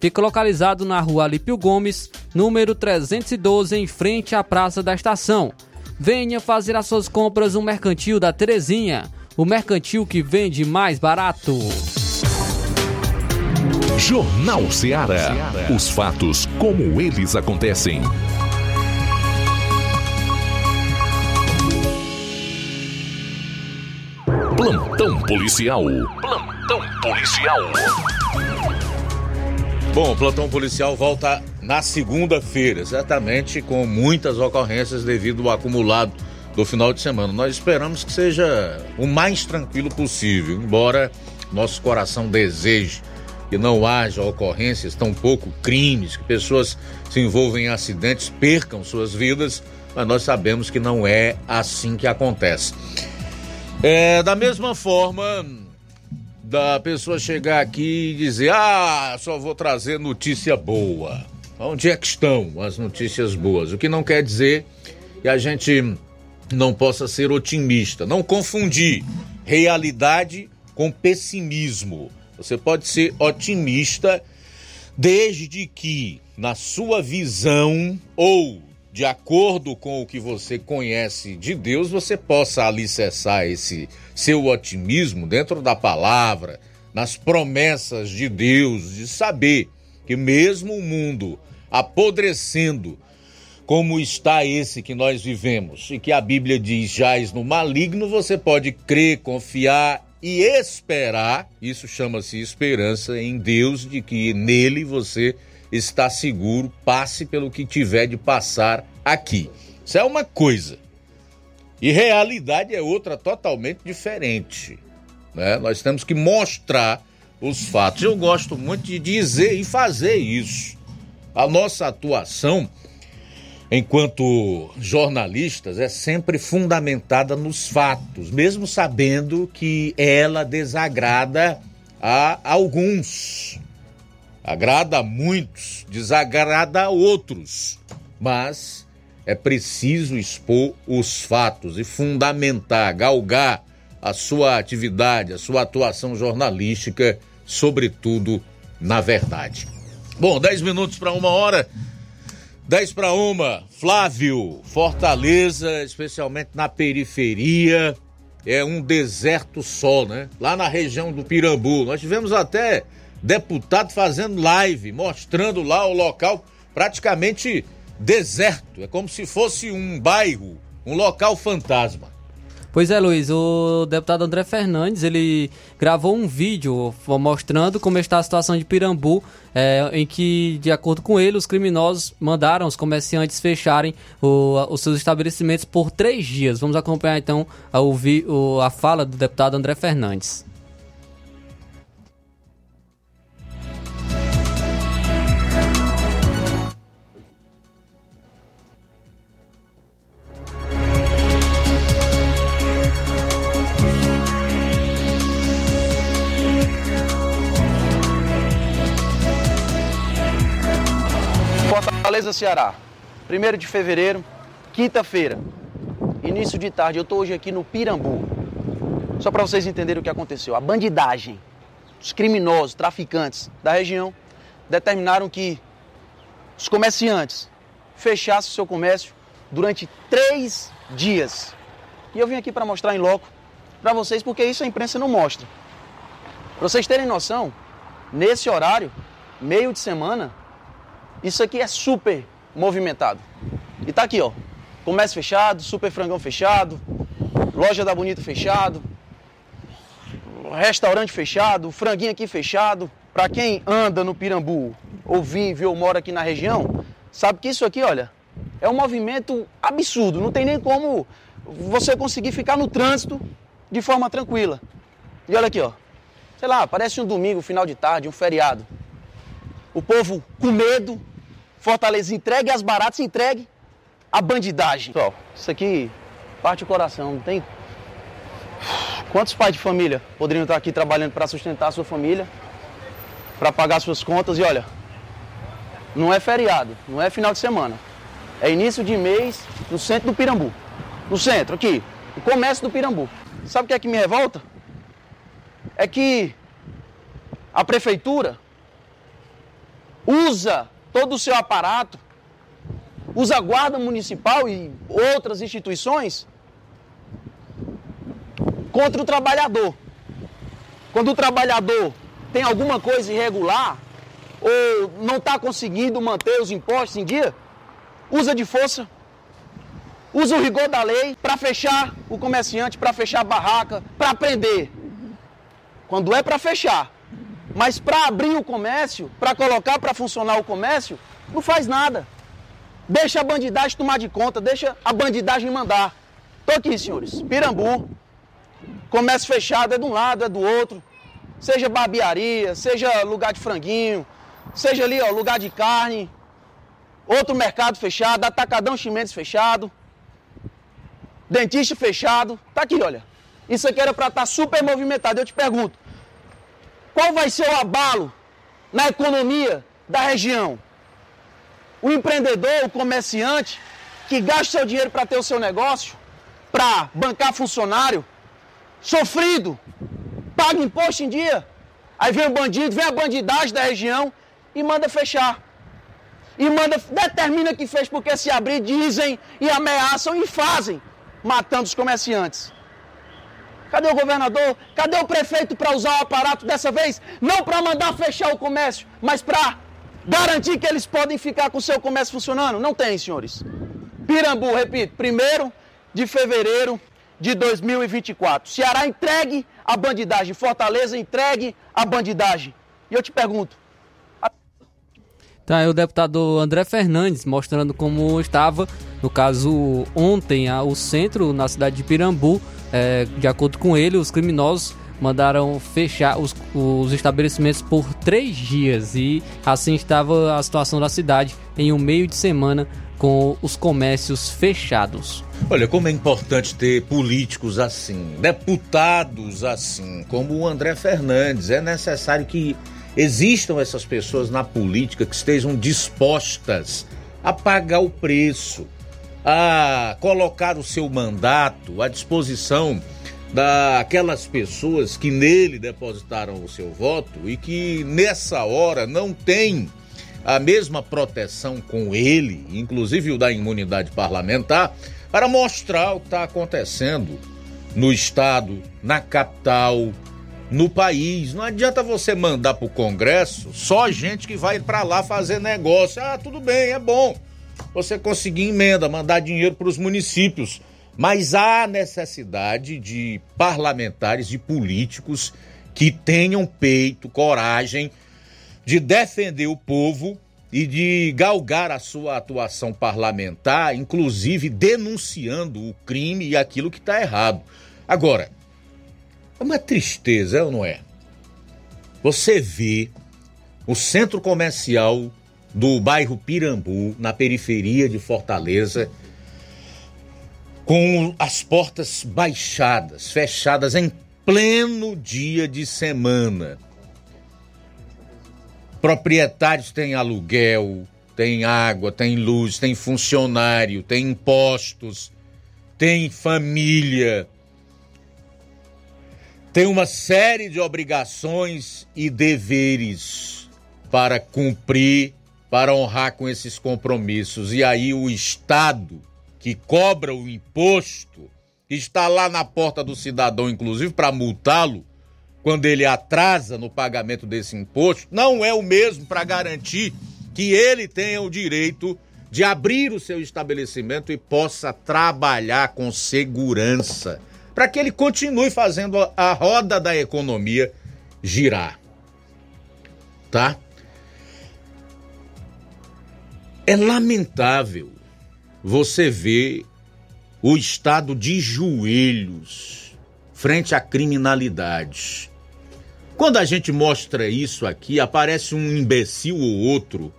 fica localizado na rua Alípio Gomes, número 312, em frente à Praça da Estação. Venha fazer as suas compras no Mercantil da Terezinha, o mercantil que vende mais barato. Jornal Ceará. Os fatos como eles acontecem. Plantão policial. Plantão policial. Bom, o plantão policial volta na segunda-feira, certamente com muitas ocorrências devido ao acumulado do final de semana. Nós esperamos que seja o mais tranquilo possível, embora nosso coração deseje que não haja ocorrências, tampouco crimes, que pessoas se envolvam em acidentes, percam suas vidas, mas nós sabemos que não é assim que acontece. É, da mesma forma, da pessoa chegar aqui e dizer: Ah, só vou trazer notícia boa. Onde é que estão as notícias boas? O que não quer dizer que a gente não possa ser otimista, não confundir realidade com pessimismo. Você pode ser otimista desde que, na sua visão ou de acordo com o que você conhece de Deus, você possa alicerçar esse seu otimismo dentro da palavra, nas promessas de Deus, de saber que mesmo o mundo apodrecendo, como está esse que nós vivemos, e que a Bíblia diz jaz no maligno, você pode crer, confiar e esperar, isso chama-se esperança em Deus, de que nele você está seguro, passe pelo que tiver de passar aqui. Isso é uma coisa. E realidade é outra totalmente diferente. Né? Nós temos que mostrar os fatos. Eu gosto muito de dizer e fazer isso. A nossa atuação enquanto jornalistas é sempre fundamentada nos fatos, mesmo sabendo que ela desagrada a alguns. Agrada a muitos, desagrada a outros. Mas é preciso expor os fatos e fundamentar, galgar a sua atividade, a sua atuação jornalística, sobretudo na verdade. Bom, 10 minutos para uma hora. 10 para uma. Flávio, Fortaleza, especialmente na periferia, é um deserto só, né? Lá na região do Pirambu. Nós tivemos até deputado fazendo live, mostrando lá o local praticamente deserto. É como se fosse um bairro, um local fantasma. Pois é, Luiz, o deputado André Fernandes, ele gravou um vídeo mostrando como está a situação de Pirambu, é, em que, de acordo com ele, os criminosos mandaram os comerciantes fecharem o, os seus estabelecimentos por três dias. Vamos acompanhar então a, ouvir, a fala do deputado André Fernandes. Fortaleza, Ceará. 1 de fevereiro, quinta-feira. Início de tarde. Eu estou hoje aqui no Pirambu. Só para vocês entenderem o que aconteceu. A bandidagem os criminosos, traficantes da região, determinaram que os comerciantes fechassem o seu comércio durante três dias. E eu vim aqui para mostrar em loco para vocês, porque isso a imprensa não mostra. Para vocês terem noção, nesse horário, meio de semana, isso aqui é super movimentado. E tá aqui, ó. Comércio fechado, super frangão fechado, loja da Bonita fechado, restaurante fechado, franguinho aqui fechado. Para quem anda no Pirambu, ou vive ou mora aqui na região, sabe que isso aqui, olha, é um movimento absurdo. Não tem nem como você conseguir ficar no trânsito de forma tranquila. E olha aqui, ó. Sei lá, parece um domingo, final de tarde, um feriado. O povo com medo, Fortaleza entregue as baratas, entregue a bandidagem. Pessoal, isso aqui parte o coração, não tem? Quantos pais de família poderiam estar aqui trabalhando para sustentar a sua família, para pagar suas contas? E olha, não é feriado, não é final de semana. É início de mês no centro do Pirambu. No centro, aqui, o comércio do Pirambu. Sabe o que é que me revolta? É que a prefeitura usa todo o seu aparato, usa a guarda municipal e outras instituições contra o trabalhador. Quando o trabalhador tem alguma coisa irregular ou não está conseguindo manter os impostos em dia, usa de força, usa o rigor da lei para fechar o comerciante, para fechar a barraca, para prender. Quando é para fechar, mas para abrir o comércio, para colocar para funcionar o comércio, não faz nada. Deixa a bandidagem tomar de conta, deixa a bandidagem mandar. Tô aqui, senhores. Pirambu, comércio fechado é de um lado, é do outro. Seja barbearia, seja lugar de franguinho, seja ali, ó, lugar de carne, outro mercado fechado, atacadão chimentos fechado, dentista fechado. Tá aqui, olha. Isso aqui era para estar tá super movimentado. Eu te pergunto, qual vai ser o abalo na economia da região? O empreendedor, o comerciante, que gasta seu dinheiro para ter o seu negócio, para bancar funcionário, sofrido, paga imposto em dia. Aí vem o bandido, vem a bandidagem da região e manda fechar. E manda, determina que fez porque se abrir, dizem e ameaçam e fazem, matando os comerciantes. Cadê o governador? Cadê o prefeito para usar o aparato dessa vez? Não para mandar fechar o comércio, mas para garantir que eles podem ficar com o seu comércio funcionando? Não tem, senhores. Pirambu, repito, primeiro de fevereiro de 2024. Ceará entregue a bandidagem, Fortaleza entregue a bandidagem. E eu te pergunto. A... Tá aí o deputado André Fernandes mostrando como estava, no caso, ontem, o centro na cidade de Pirambu. É, de acordo com ele, os criminosos mandaram fechar os, os estabelecimentos por três dias e assim estava a situação da cidade em um meio de semana com os comércios fechados. Olha, como é importante ter políticos assim, deputados assim, como o André Fernandes. É necessário que existam essas pessoas na política que estejam dispostas a pagar o preço, a colocar o seu mandato à disposição daquelas pessoas que nele depositaram o seu voto e que nessa hora não têm a mesma proteção com ele, inclusive o da imunidade parlamentar, para mostrar o que está acontecendo no estado, na capital, no país. Não adianta você mandar para o Congresso só gente que vai para lá fazer negócio. Ah, tudo bem, é bom. Você conseguir emenda, mandar dinheiro para os municípios. Mas há necessidade de parlamentares, de políticos que tenham peito, coragem de defender o povo e de galgar a sua atuação parlamentar, inclusive denunciando o crime e aquilo que está errado. Agora, é uma tristeza, é ou não é? Você vê o centro comercial do bairro Pirambu, na periferia de Fortaleza, com as portas baixadas, fechadas em pleno dia de semana proprietários têm aluguel, tem água, tem luz, tem funcionário, tem impostos, tem família. tem uma série de obrigações e deveres para cumprir, para honrar com esses compromissos. E aí o Estado, que cobra o imposto, está lá na porta do cidadão, inclusive, para multá-lo, quando ele atrasa no pagamento desse imposto, não é o mesmo para garantir que ele tenha o direito de abrir o seu estabelecimento e possa trabalhar com segurança para que ele continue fazendo a roda da economia girar. Tá? É lamentável você ver o estado de joelhos frente à criminalidade. Quando a gente mostra isso aqui, aparece um imbecil ou outro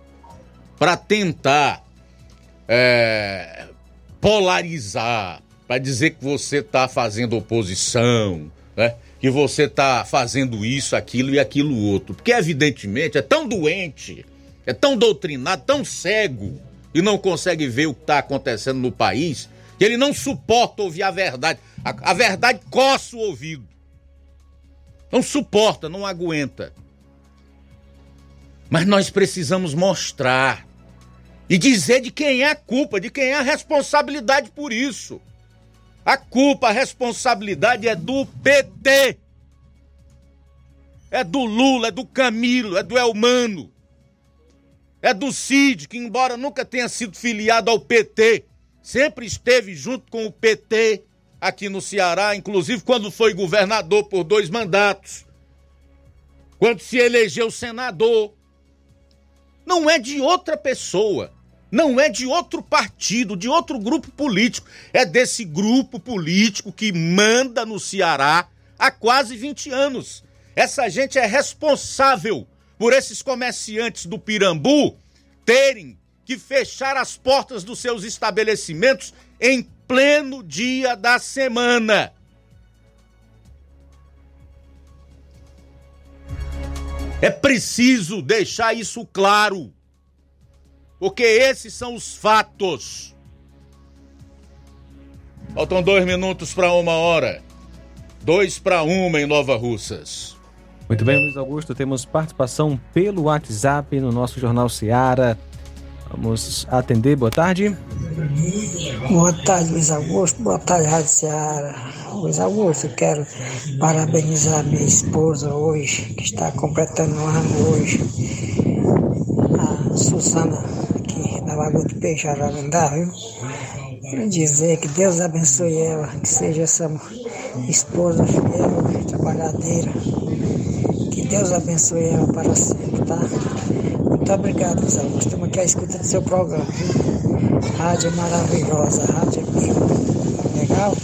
para tentar é, polarizar, para dizer que você está fazendo oposição, né? que você está fazendo isso, aquilo e aquilo outro. Porque, evidentemente, é tão doente, é tão doutrinado, tão cego e não consegue ver o que está acontecendo no país, que ele não suporta ouvir a verdade. A, a verdade coça o ouvido. Não suporta, não aguenta. Mas nós precisamos mostrar e dizer de quem é a culpa, de quem é a responsabilidade por isso. A culpa, a responsabilidade é do PT. É do Lula, é do Camilo, é do Elmano. É do Cid, que embora nunca tenha sido filiado ao PT, sempre esteve junto com o PT aqui no Ceará, inclusive quando foi governador por dois mandatos. Quando se elegeu senador. Não é de outra pessoa não é de outro partido, de outro grupo político. É desse grupo político que manda no Ceará há quase 20 anos. Essa gente é responsável por esses comerciantes do Pirambu terem que fechar as portas dos seus estabelecimentos em pleno dia da semana. É preciso deixar isso claro. Porque esses são os fatos. Faltam dois minutos para uma hora. Dois para uma em Nova Russas. Muito bem, Luiz Augusto, temos participação pelo WhatsApp no nosso Jornal Seara. Vamos atender, boa tarde. Boa tarde, Luiz Augusto. Boa tarde, Rádio Seara. Luiz Augusto, quero parabenizar minha esposa hoje, que está completando um ano hoje. A Susana na Lagoa do Peixe, Ararandá, viu? Quero dizer que Deus abençoe ela, que seja essa esposa fiel, trabalhadeira. Deus abençoe ela para sempre, tá? Muito obrigado, Zé Augusto. Estamos aqui à escuta do seu programa, viu? Rádio maravilhosa, rádio amigo. Legal?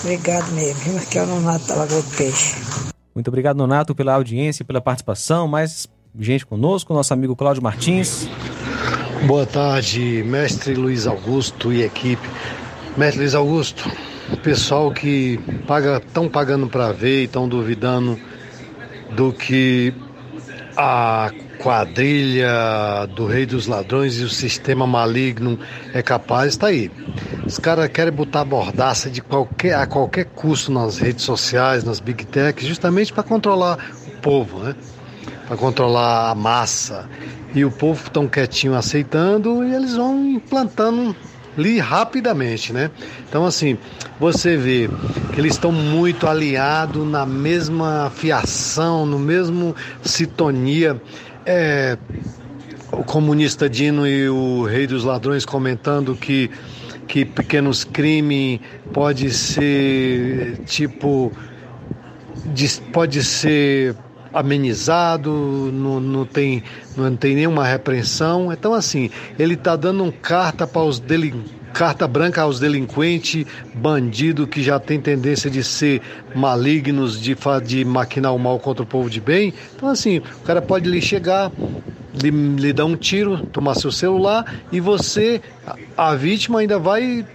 Obrigado mesmo, viu? Aqui é o Nonato da Lagoa do Peixe. Muito obrigado, Nonato, pela audiência, pela participação. Mais gente conosco, nosso amigo Cláudio Martins. Boa tarde, mestre Luiz Augusto e equipe. Mestre Luiz Augusto, pessoal que paga, estão pagando para ver e estão duvidando do que a quadrilha do Rei dos Ladrões e o sistema maligno é capaz, está aí. Os caras querem botar bordaça de qualquer, a qualquer custo nas redes sociais, nas big techs, justamente para controlar o povo, né? Para controlar a massa e o povo tão quietinho aceitando e eles vão implantando ali rapidamente, né? Então assim, você vê que eles estão muito aliados na mesma fiação, no mesmo sintonia. É, o comunista Dino e o Rei dos Ladrões comentando que que pequenos crimes pode ser tipo pode ser amenizado, não, não, tem, não tem nenhuma repreensão. Então, assim, ele está dando um carta para os carta branca aos delinquentes, bandido que já tem tendência de ser malignos, de, de maquinar o mal contra o povo de bem. Então, assim, o cara pode lhe chegar, lhe, lhe dar um tiro, tomar seu celular e você, a vítima, ainda vai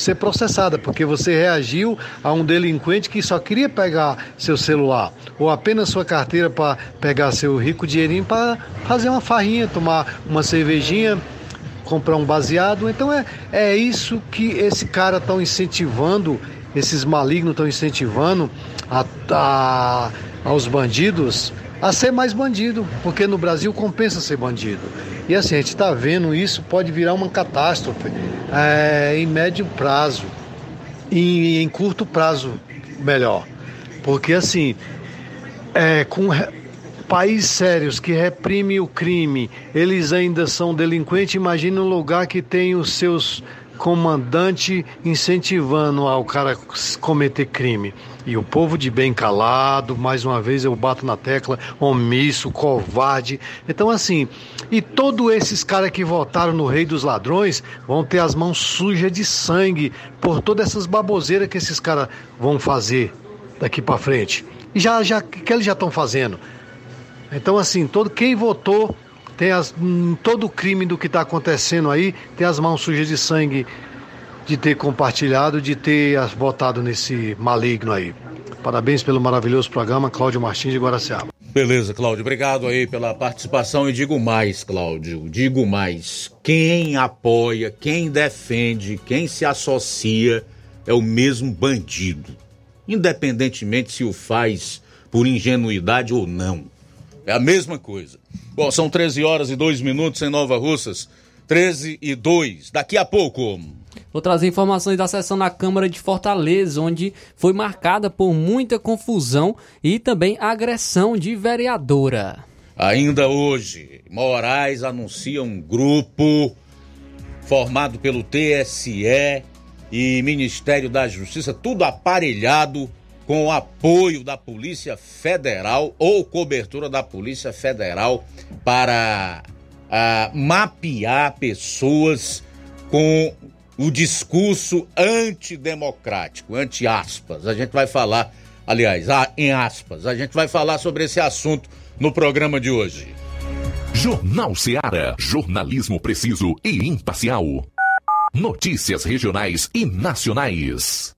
ser processada, porque você reagiu a um delinquente que só queria pegar seu celular ou apenas sua carteira para pegar seu rico dinheirinho para fazer uma farrinha, tomar uma cervejinha, comprar um baseado. Então é, é isso que esse cara está incentivando esses malignos estão incentivando a, a, aos bandidos a ser mais bandido, porque no Brasil compensa ser bandido. E assim, a gente está vendo isso, pode virar uma catástrofe é, em médio prazo, e em curto prazo, melhor. Porque assim, é, com países sérios que reprimem o crime, eles ainda são delinquentes, imagine um lugar que tem os seus comandante incentivando ao cara cometer crime. E o povo de bem calado, mais uma vez eu bato na tecla, omisso, covarde. Então, assim, e todos esses caras que votaram no Rei dos Ladrões vão ter as mãos sujas de sangue por todas essas baboseiras que esses caras vão fazer daqui para frente. E já, já, que eles já estão fazendo. Então, assim, todo quem votou tem as, todo o crime do que está acontecendo aí, tem as mãos sujas de sangue de ter compartilhado, de ter votado nesse maligno aí. Parabéns pelo maravilhoso programa, Cláudio Martins de Guaraciaba. Beleza, Cláudio, obrigado aí pela participação e digo mais, Cláudio, digo mais. Quem apoia, quem defende, quem se associa é o mesmo bandido, independentemente se o faz por ingenuidade ou não. É a mesma coisa. Bom, são 13 horas e 2 minutos em Nova Russas. 13 e 2. Daqui a pouco. Vou trazer informações da sessão na Câmara de Fortaleza, onde foi marcada por muita confusão e também agressão de vereadora. Ainda hoje, Moraes anuncia um grupo formado pelo TSE e Ministério da Justiça, tudo aparelhado com o apoio da Polícia Federal ou cobertura da Polícia Federal para uh, mapear pessoas com o discurso antidemocrático, anti-aspas. A gente vai falar, aliás, ah, em aspas, a gente vai falar sobre esse assunto no programa de hoje. Jornal Seara. Jornalismo preciso e imparcial. Notícias regionais e nacionais.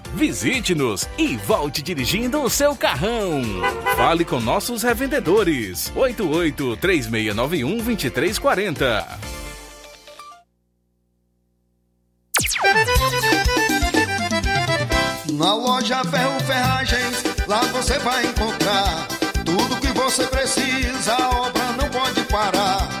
Visite-nos e volte dirigindo o seu carrão. Fale com nossos revendedores. 88 3691 2340. Na loja Ferro Ferragens, lá você vai encontrar tudo que você precisa, a obra não pode parar.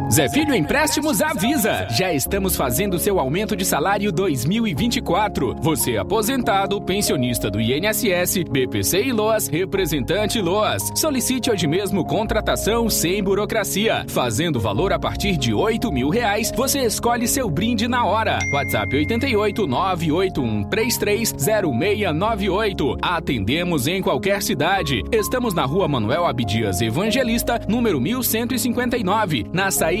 Zé Filho Empréstimos avisa. Já estamos fazendo seu aumento de salário 2024. Você aposentado, pensionista do INSS, BPC e LOAS, representante LOAS. Solicite hoje mesmo contratação sem burocracia. Fazendo valor a partir de oito mil reais, você escolhe seu brinde na hora. WhatsApp 88 981 330698. Atendemos em qualquer cidade. Estamos na rua Manuel Abdias Evangelista, número 1159, na saída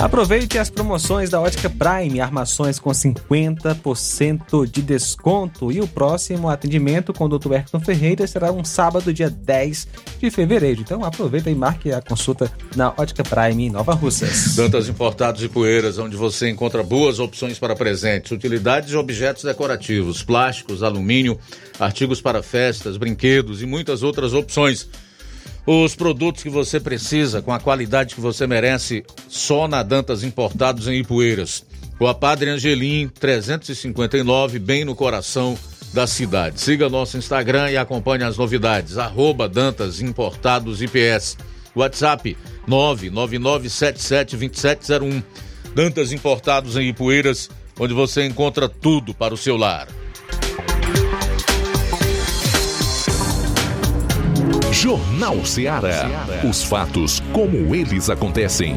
Aproveite as promoções da Ótica Prime, armações com 50% de desconto. E o próximo atendimento com o Dr. Erton Ferreira será um sábado, dia 10 de fevereiro. Então aproveita e marque a consulta na Ótica Prime em Nova Russas. Dantas Importados e Poeiras, onde você encontra boas opções para presentes, utilidades e objetos decorativos, plásticos, alumínio, artigos para festas, brinquedos e muitas outras opções. Os produtos que você precisa, com a qualidade que você merece, só na Dantas Importados em Ipueiras. Rua Padre Angelim, 359, bem no coração da cidade. Siga nosso Instagram e acompanhe as novidades. Arroba Dantas Importados IPS. WhatsApp 999772701. Dantas Importados em Ipueiras, onde você encontra tudo para o seu lar. Jornal Ceará. Os fatos como eles acontecem.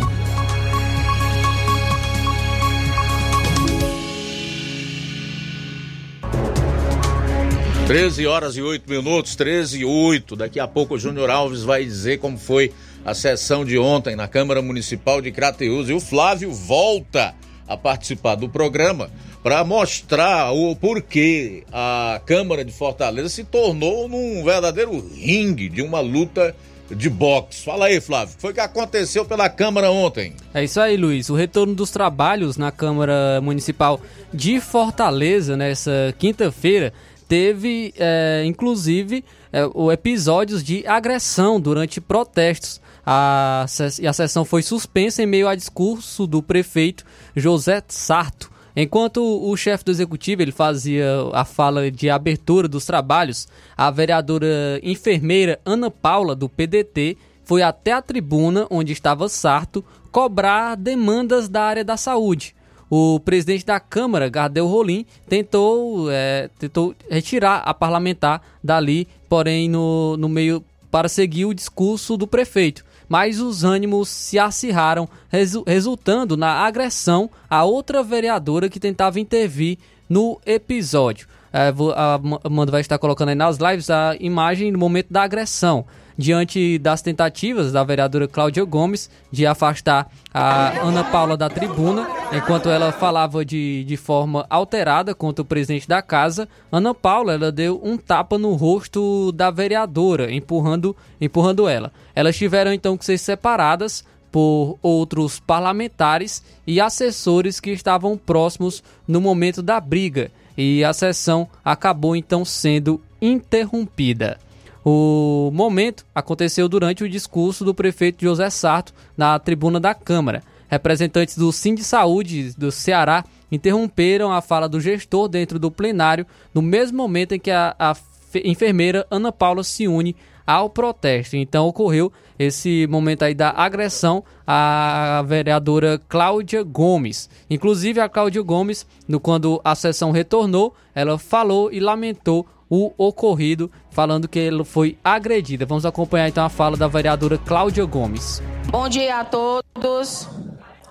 Treze horas e oito minutos, 13 e 8. Daqui a pouco o Júnior Alves vai dizer como foi a sessão de ontem na Câmara Municipal de Crateús. E o Flávio volta a participar do programa para mostrar o porquê a Câmara de Fortaleza se tornou num verdadeiro ringue de uma luta de boxe. Fala aí, Flávio, o que foi que aconteceu pela Câmara ontem? É isso aí, Luiz. O retorno dos trabalhos na Câmara Municipal de Fortaleza nessa quinta-feira teve, é, inclusive, é, episódios de agressão durante protestos. A, a sessão foi suspensa em meio a discurso do prefeito José Sarto. Enquanto o chefe do executivo ele fazia a fala de abertura dos trabalhos, a vereadora enfermeira Ana Paula, do PDT, foi até a tribuna onde estava Sarto cobrar demandas da área da saúde. O presidente da Câmara, Gardel Rolim, tentou, é, tentou retirar a parlamentar dali, porém no, no meio para seguir o discurso do prefeito mas os ânimos se acirraram, resu resultando na agressão a outra vereadora que tentava intervir no episódio. É, a Amanda vai estar colocando aí nas lives a imagem no momento da agressão diante das tentativas da vereadora Cláudia Gomes de afastar a Ana Paula da tribuna, enquanto ela falava de, de forma alterada contra o presidente da casa, Ana Paula ela deu um tapa no rosto da vereadora, empurrando, empurrando ela. Elas tiveram então que ser separadas por outros parlamentares e assessores que estavam próximos no momento da briga, e a sessão acabou então sendo interrompida. O momento aconteceu durante o discurso do prefeito José Sarto na tribuna da Câmara. Representantes do Sim de Saúde do Ceará interromperam a fala do gestor dentro do plenário no mesmo momento em que a, a enfermeira Ana Paula se une ao protesto. Então ocorreu esse momento aí da agressão à vereadora Cláudia Gomes. Inclusive a Cláudia Gomes, no, quando a sessão retornou, ela falou e lamentou o ocorrido, falando que ele foi agredida. Vamos acompanhar então a fala da vereadora Cláudia Gomes. Bom dia a todos.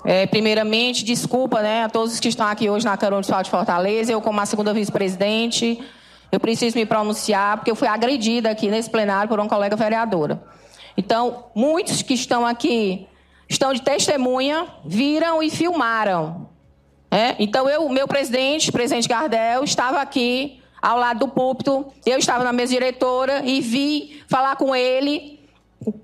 É, primeiramente, desculpa né, a todos que estão aqui hoje na Câmara Municipal de Fortaleza. Eu, como a segunda vice-presidente, eu preciso me pronunciar, porque eu fui agredida aqui nesse plenário por uma colega vereadora. Então, muitos que estão aqui estão de testemunha, viram e filmaram. É? Então, eu, meu presidente, presidente Gardel, estava aqui ao lado do púlpito, eu estava na mesa diretora e vi falar com ele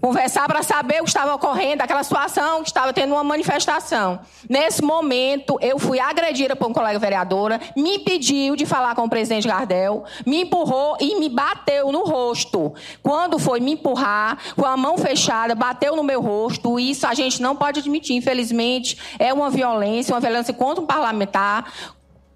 conversar para saber o que estava ocorrendo, aquela situação que estava tendo uma manifestação. Nesse momento, eu fui agredida por um colega vereadora, me impediu de falar com o presidente Gardel, me empurrou e me bateu no rosto. Quando foi me empurrar, com a mão fechada, bateu no meu rosto. Isso a gente não pode admitir. Infelizmente, é uma violência, uma violência contra um parlamentar.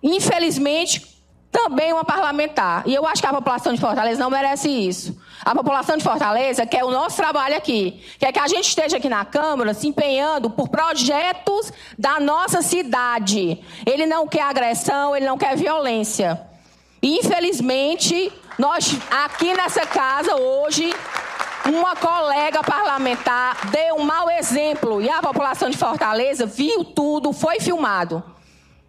Infelizmente, também uma parlamentar. E eu acho que a população de Fortaleza não merece isso. A população de Fortaleza quer o nosso trabalho aqui. Quer que a gente esteja aqui na Câmara se empenhando por projetos da nossa cidade. Ele não quer agressão, ele não quer violência. Infelizmente, nós aqui nessa casa hoje, uma colega parlamentar deu um mau exemplo e a população de Fortaleza viu tudo, foi filmado.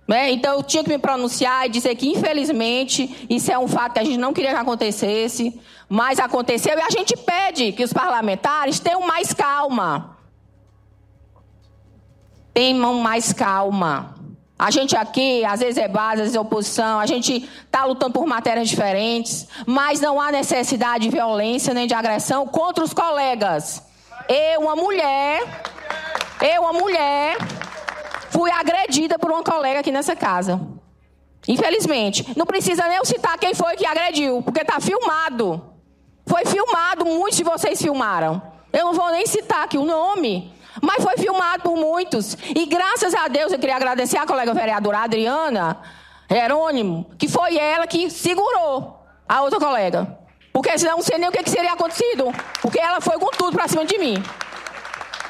Né? Então eu tinha que me pronunciar e dizer que, infelizmente, isso é um fato que a gente não queria que acontecesse, mas aconteceu e a gente pede que os parlamentares tenham mais calma. Tenham mais calma. A gente aqui, às vezes é base, às vezes é oposição, a gente está lutando por matérias diferentes, mas não há necessidade de violência nem de agressão contra os colegas. Eu, uma mulher, eu, uma mulher, fui agredida por uma colega aqui nessa casa. Infelizmente. Não precisa nem eu citar quem foi que agrediu, porque está filmado. Foi filmado, muitos de vocês filmaram. Eu não vou nem citar aqui o nome, mas foi filmado por muitos. E graças a Deus eu queria agradecer a colega vereadora Adriana Jerônimo, que foi ela que segurou a outra colega. Porque senão não sei nem o que, que seria acontecido. Porque ela foi com tudo para cima de mim.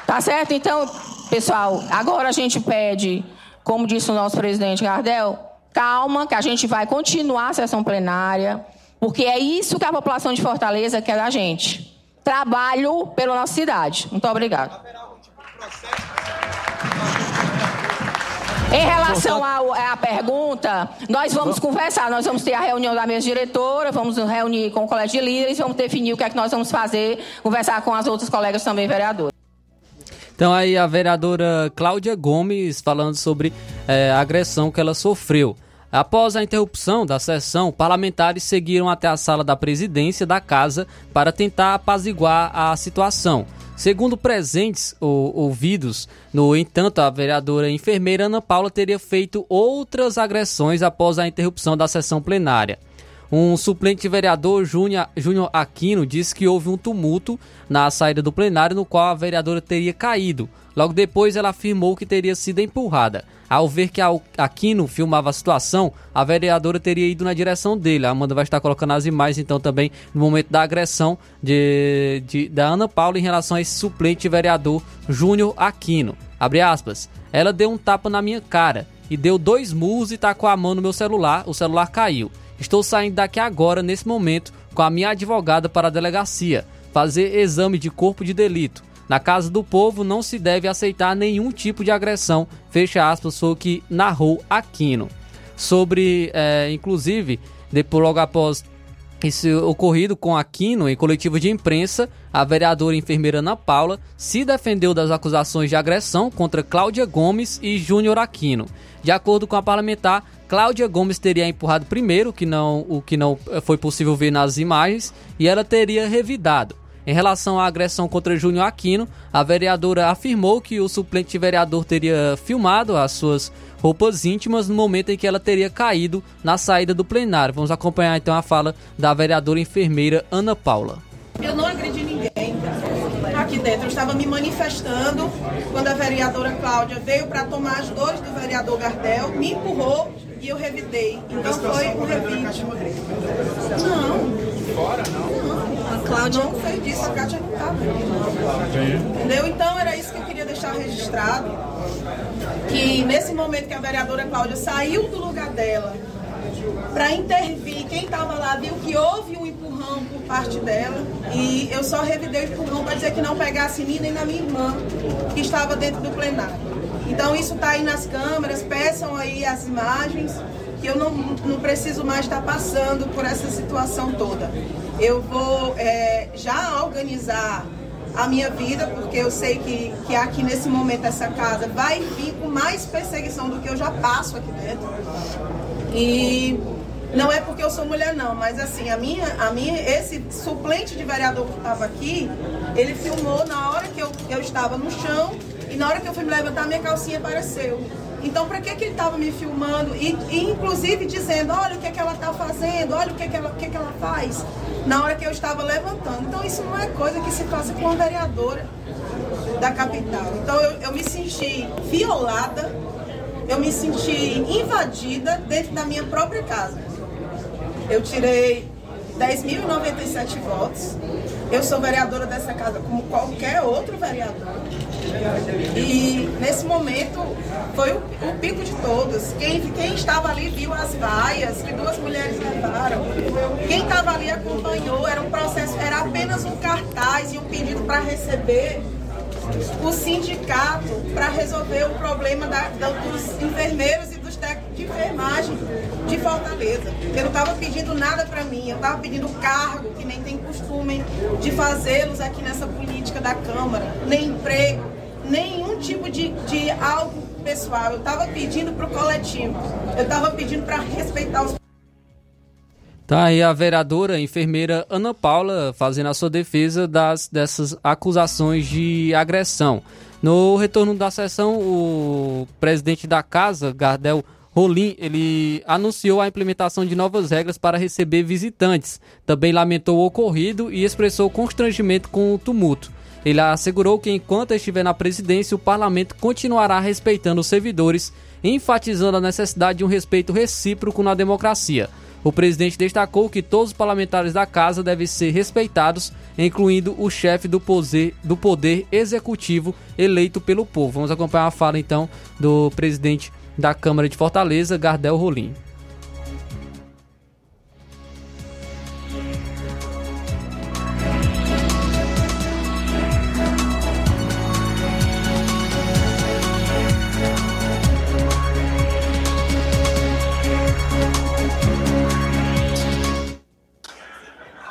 Tá certo? Então, Pessoal, agora a gente pede, como disse o nosso presidente Gardel, calma, que a gente vai continuar a sessão plenária, porque é isso que a população de Fortaleza quer da gente. Trabalho pela nossa cidade. Muito obrigado. Em relação à pergunta, nós vamos conversar, nós vamos ter a reunião da mesa diretora, vamos reunir com o colégio de líderes, vamos definir o que é que nós vamos fazer, conversar com as outras colegas também vereadoras. Então aí a vereadora Cláudia Gomes falando sobre é, a agressão que ela sofreu. Após a interrupção da sessão, parlamentares seguiram até a sala da presidência da casa para tentar apaziguar a situação. Segundo presentes ou, ouvidos, no entanto, a vereadora enfermeira Ana Paula teria feito outras agressões após a interrupção da sessão plenária. Um suplente vereador, Júnior Aquino, disse que houve um tumulto na saída do plenário no qual a vereadora teria caído. Logo depois, ela afirmou que teria sido empurrada. Ao ver que Aquino filmava a situação, a vereadora teria ido na direção dele. A Amanda vai estar colocando as imagens, então, também no momento da agressão de, de da Ana Paula em relação a esse suplente vereador Júnior Aquino. Abre aspas. Ela deu um tapa na minha cara e deu dois murros e tacou a mão no meu celular. O celular caiu. Estou saindo daqui agora, nesse momento, com a minha advogada para a delegacia, fazer exame de corpo de delito. Na casa do povo não se deve aceitar nenhum tipo de agressão, fecha aspas, foi o que narrou Aquino. Sobre, é, inclusive, depois, logo após esse ocorrido com Aquino em coletiva de imprensa, a vereadora enfermeira Ana Paula se defendeu das acusações de agressão contra Cláudia Gomes e Júnior Aquino. De acordo com a parlamentar, Cláudia Gomes teria empurrado primeiro, que não, o que não foi possível ver nas imagens, e ela teria revidado. Em relação à agressão contra Júnior Aquino, a vereadora afirmou que o suplente vereador teria filmado as suas roupas íntimas no momento em que ela teria caído na saída do plenário. Vamos acompanhar então a fala da vereadora enfermeira Ana Paula. Eu não agredi ninguém aqui dentro. Eu estava me manifestando quando a vereadora Cláudia veio para tomar as dores do vereador Gardel, me empurrou e eu revidei. Então foi um revide. Não. Fora, não. A Cláudia não fez disso, a Cátia não estava aqui. Entendeu? Então era isso que eu queria deixar registrado. Que nesse momento que a vereadora Cláudia saiu do lugar dela para intervir, quem estava lá viu que houve um parte dela e eu só revidei o empurrão para dizer que não pegasse em mim nem na minha irmã que estava dentro do plenário. Então isso está aí nas câmeras, peçam aí as imagens, que eu não, não preciso mais estar passando por essa situação toda. Eu vou é, já organizar a minha vida, porque eu sei que, que aqui nesse momento essa casa vai vir com mais perseguição do que eu já passo aqui dentro. E não é porque eu sou mulher não, mas assim, a minha, a minha, esse suplente de vereador que estava aqui, ele filmou na hora que eu, eu estava no chão e na hora que eu fui me levantar, minha calcinha apareceu. Então, para que, que ele estava me filmando e, e, inclusive dizendo, olha o que, é que ela está fazendo, olha o que, é que, ela, o que, é que ela faz, na hora que eu estava levantando. Então, isso não é coisa que se faça com uma vereadora da capital. Então, eu, eu me senti violada, eu me senti invadida dentro da minha própria casa. Eu tirei 10.097 votos. Eu sou vereadora dessa casa como qualquer outro vereador. E nesse momento foi o, o pico de todos. Quem, quem estava ali viu as vaias que duas mulheres levaram. Quem estava ali acompanhou. Era um processo, era apenas um cartaz e um pedido para receber o sindicato para resolver o problema da, da, dos enfermeiros e de enfermagem de Fortaleza. Eu não estava pedindo nada para mim, eu estava pedindo cargo, que nem tem costume de fazê-los aqui nessa política da Câmara, nem emprego, nenhum tipo de, de algo pessoal. Eu estava pedindo para o coletivo, eu estava pedindo para respeitar os Tá aí a vereadora enfermeira Ana Paula fazendo a sua defesa das, dessas acusações de agressão. No retorno da sessão, o presidente da casa, Gardel Rolim, ele anunciou a implementação de novas regras para receber visitantes. Também lamentou o ocorrido e expressou constrangimento com o tumulto. Ele assegurou que enquanto estiver na presidência, o parlamento continuará respeitando os servidores, enfatizando a necessidade de um respeito recíproco na democracia. O presidente destacou que todos os parlamentares da casa devem ser respeitados, incluindo o chefe do poder, do poder executivo eleito pelo povo. Vamos acompanhar a fala então do presidente da Câmara de Fortaleza, Gardel Rolim.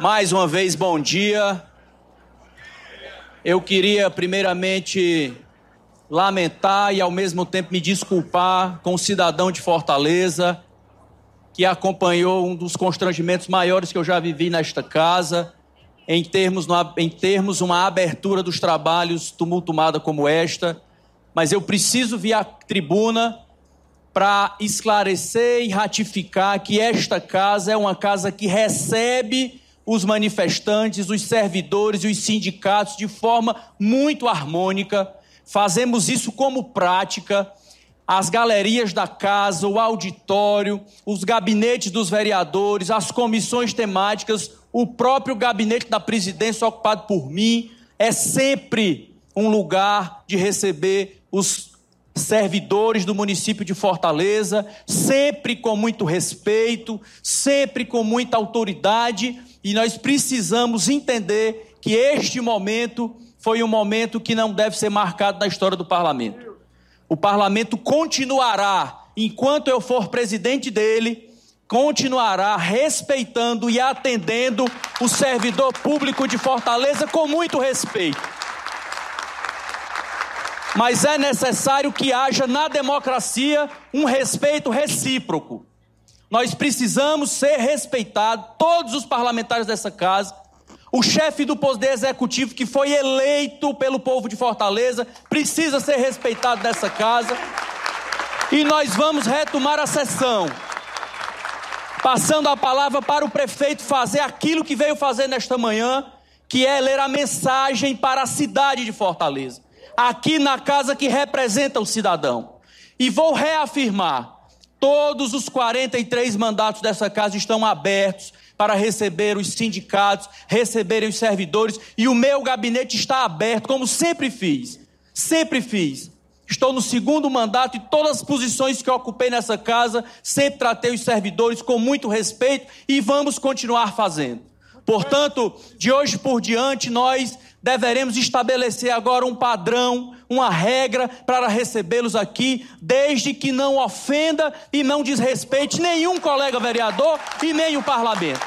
Mais uma vez, bom dia. Eu queria, primeiramente, lamentar e, ao mesmo tempo, me desculpar com o cidadão de Fortaleza que acompanhou um dos constrangimentos maiores que eu já vivi nesta casa, em termos, em termos uma abertura dos trabalhos tumultuada como esta. Mas eu preciso vir à tribuna para esclarecer e ratificar que esta casa é uma casa que recebe os manifestantes, os servidores e os sindicatos de forma muito harmônica. Fazemos isso como prática. As galerias da casa, o auditório, os gabinetes dos vereadores, as comissões temáticas, o próprio gabinete da presidência ocupado por mim, é sempre um lugar de receber os servidores do município de Fortaleza, sempre com muito respeito, sempre com muita autoridade e nós precisamos entender que este momento foi um momento que não deve ser marcado na história do parlamento. O parlamento continuará, enquanto eu for presidente dele, continuará respeitando e atendendo o servidor público de Fortaleza com muito respeito. Mas é necessário que haja na democracia um respeito recíproco. Nós precisamos ser respeitados, todos os parlamentares dessa casa. O chefe do Poder Executivo, que foi eleito pelo povo de Fortaleza, precisa ser respeitado nessa casa. E nós vamos retomar a sessão. Passando a palavra para o prefeito fazer aquilo que veio fazer nesta manhã, que é ler a mensagem para a cidade de Fortaleza. Aqui na casa que representa o cidadão. E vou reafirmar Todos os 43 mandatos dessa casa estão abertos para receber os sindicatos, receberem os servidores, e o meu gabinete está aberto, como sempre fiz. Sempre fiz. Estou no segundo mandato e todas as posições que ocupei nessa casa, sempre tratei os servidores com muito respeito e vamos continuar fazendo. Portanto, de hoje por diante, nós deveremos estabelecer agora um padrão, uma regra para recebê-los aqui, desde que não ofenda e não desrespeite nenhum colega vereador e nem o parlamento.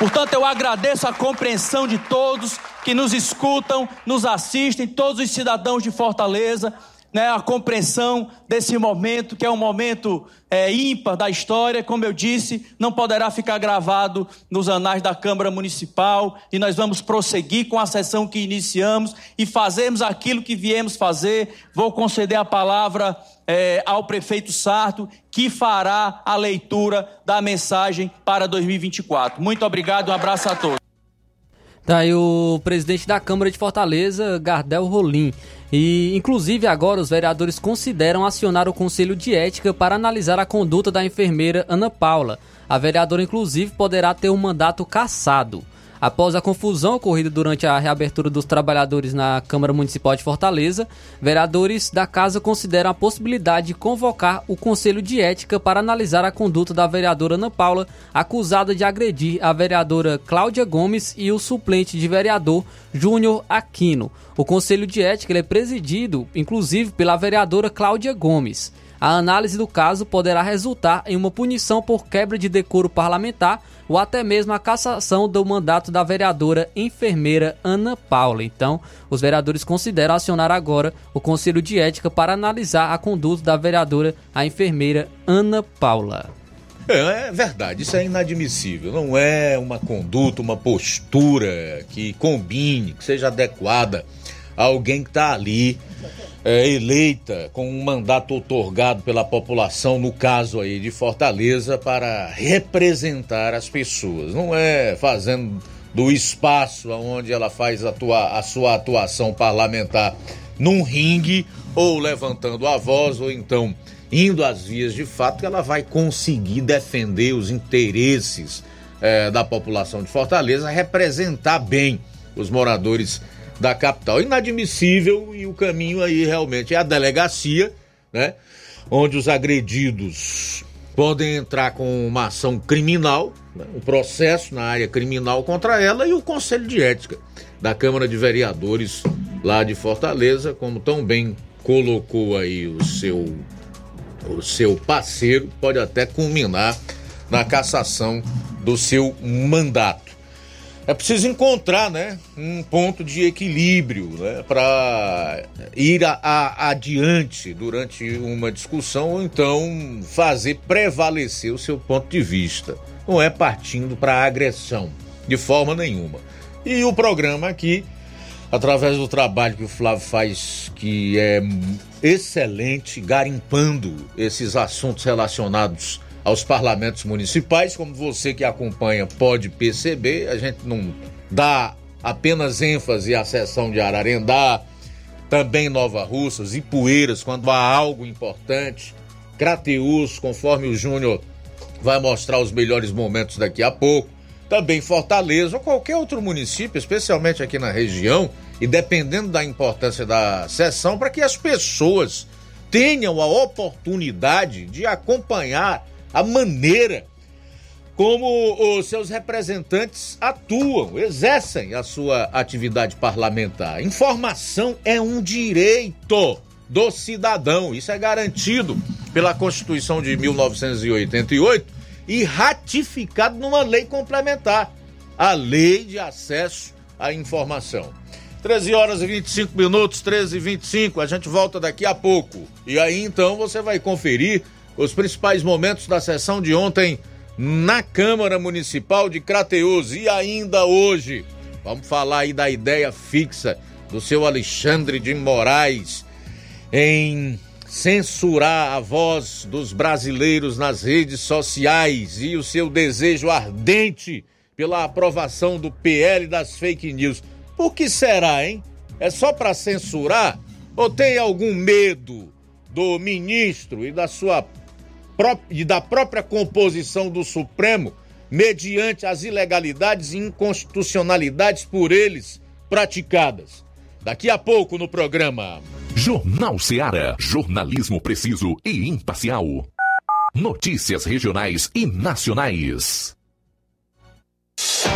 Portanto, eu agradeço a compreensão de todos que nos escutam, nos assistem, todos os cidadãos de Fortaleza né, a compreensão desse momento, que é um momento é, ímpar da história, como eu disse, não poderá ficar gravado nos anais da Câmara Municipal, e nós vamos prosseguir com a sessão que iniciamos e fazermos aquilo que viemos fazer. Vou conceder a palavra é, ao prefeito Sarto, que fará a leitura da mensagem para 2024. Muito obrigado, um abraço a todos. Tá aí o presidente da Câmara de Fortaleza, Gardel Rolim. E, inclusive, agora os vereadores consideram acionar o Conselho de Ética para analisar a conduta da enfermeira Ana Paula. A vereadora, inclusive, poderá ter um mandato cassado. Após a confusão ocorrida durante a reabertura dos trabalhadores na Câmara Municipal de Fortaleza, vereadores da casa consideram a possibilidade de convocar o Conselho de Ética para analisar a conduta da vereadora Ana Paula, acusada de agredir a vereadora Cláudia Gomes e o suplente de vereador Júnior Aquino. O Conselho de Ética é presidido, inclusive, pela vereadora Cláudia Gomes. A análise do caso poderá resultar em uma punição por quebra de decoro parlamentar ou até mesmo a cassação do mandato da vereadora enfermeira Ana Paula. Então, os vereadores consideram acionar agora o Conselho de Ética para analisar a conduta da vereadora, a enfermeira Ana Paula. É, é verdade, isso é inadmissível. Não é uma conduta, uma postura que combine, que seja adequada alguém que está ali é, eleita com um mandato otorgado pela população, no caso aí de Fortaleza, para representar as pessoas. Não é fazendo do espaço onde ela faz a sua atuação parlamentar num ringue ou levantando a voz ou então indo às vias de fato que ela vai conseguir defender os interesses é, da população de Fortaleza, representar bem os moradores da capital. Inadmissível e o caminho aí realmente é a delegacia, né? Onde os agredidos podem entrar com uma ação criminal, né? processo na área criminal contra ela e o Conselho de Ética da Câmara de Vereadores lá de Fortaleza, como tão bem colocou aí o seu o seu parceiro, pode até culminar na cassação do seu mandato é preciso encontrar né, um ponto de equilíbrio né, para ir a, a, adiante durante uma discussão ou então fazer prevalecer o seu ponto de vista. Não é partindo para agressão, de forma nenhuma. E o programa aqui, através do trabalho que o Flávio faz, que é excelente, garimpando esses assuntos relacionados aos parlamentos municipais. Como você que acompanha pode perceber, a gente não dá apenas ênfase à sessão de Ararendá, também Nova Russas e Poeiras, quando há algo importante. Crateus, conforme o Júnior vai mostrar os melhores momentos daqui a pouco. Também Fortaleza ou qualquer outro município, especialmente aqui na região, e dependendo da importância da sessão, para que as pessoas tenham a oportunidade de acompanhar a maneira como os seus representantes atuam, exercem a sua atividade parlamentar. Informação é um direito do cidadão, isso é garantido pela Constituição de 1988 e ratificado numa lei complementar, a Lei de Acesso à Informação. 13 horas e 25 minutos, 13 e 25, a gente volta daqui a pouco. E aí então você vai conferir os principais momentos da sessão de ontem na Câmara Municipal de Crateus e ainda hoje. Vamos falar aí da ideia fixa do seu Alexandre de Moraes em censurar a voz dos brasileiros nas redes sociais e o seu desejo ardente pela aprovação do PL das fake news. Por que será, hein? É só para censurar ou tem algum medo do ministro e da sua e da própria composição do Supremo, mediante as ilegalidades e inconstitucionalidades por eles praticadas. Daqui a pouco no programa. Jornal Seara. Jornalismo preciso e imparcial. Notícias regionais e nacionais.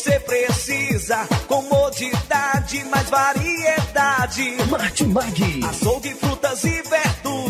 Você precisa. Comodidade, mais variedade. Martimag. Açougue, frutas e verduras.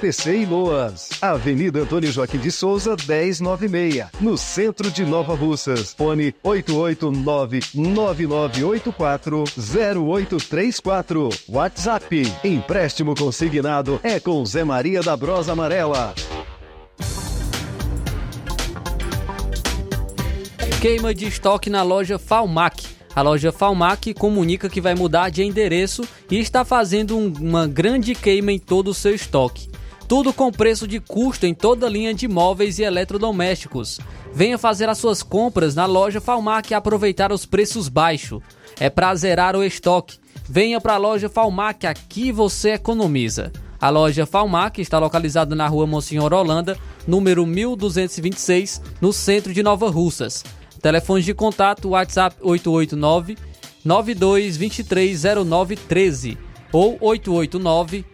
BPC e Loas. Avenida Antônio Joaquim de Souza, 1096, no centro de Nova Russas. Fone 889-9984-0834. WhatsApp. Empréstimo consignado é com Zé Maria da Brosa Amarela. Queima de estoque na loja Falmac. A loja Falmac comunica que vai mudar de endereço e está fazendo um- uma grande queima em todo o seu estoque. Tudo com preço de custo em toda a linha de móveis e eletrodomésticos. Venha fazer as suas compras na loja Falmac e aproveitar os preços baixos. É pra zerar o estoque. Venha para a loja Falmac, aqui você economiza. A loja Falmac está localizada na rua Monsenhor Holanda, número 1226, no centro de Nova Russas. Telefones de contato WhatsApp 889 92230913 ou 889 no-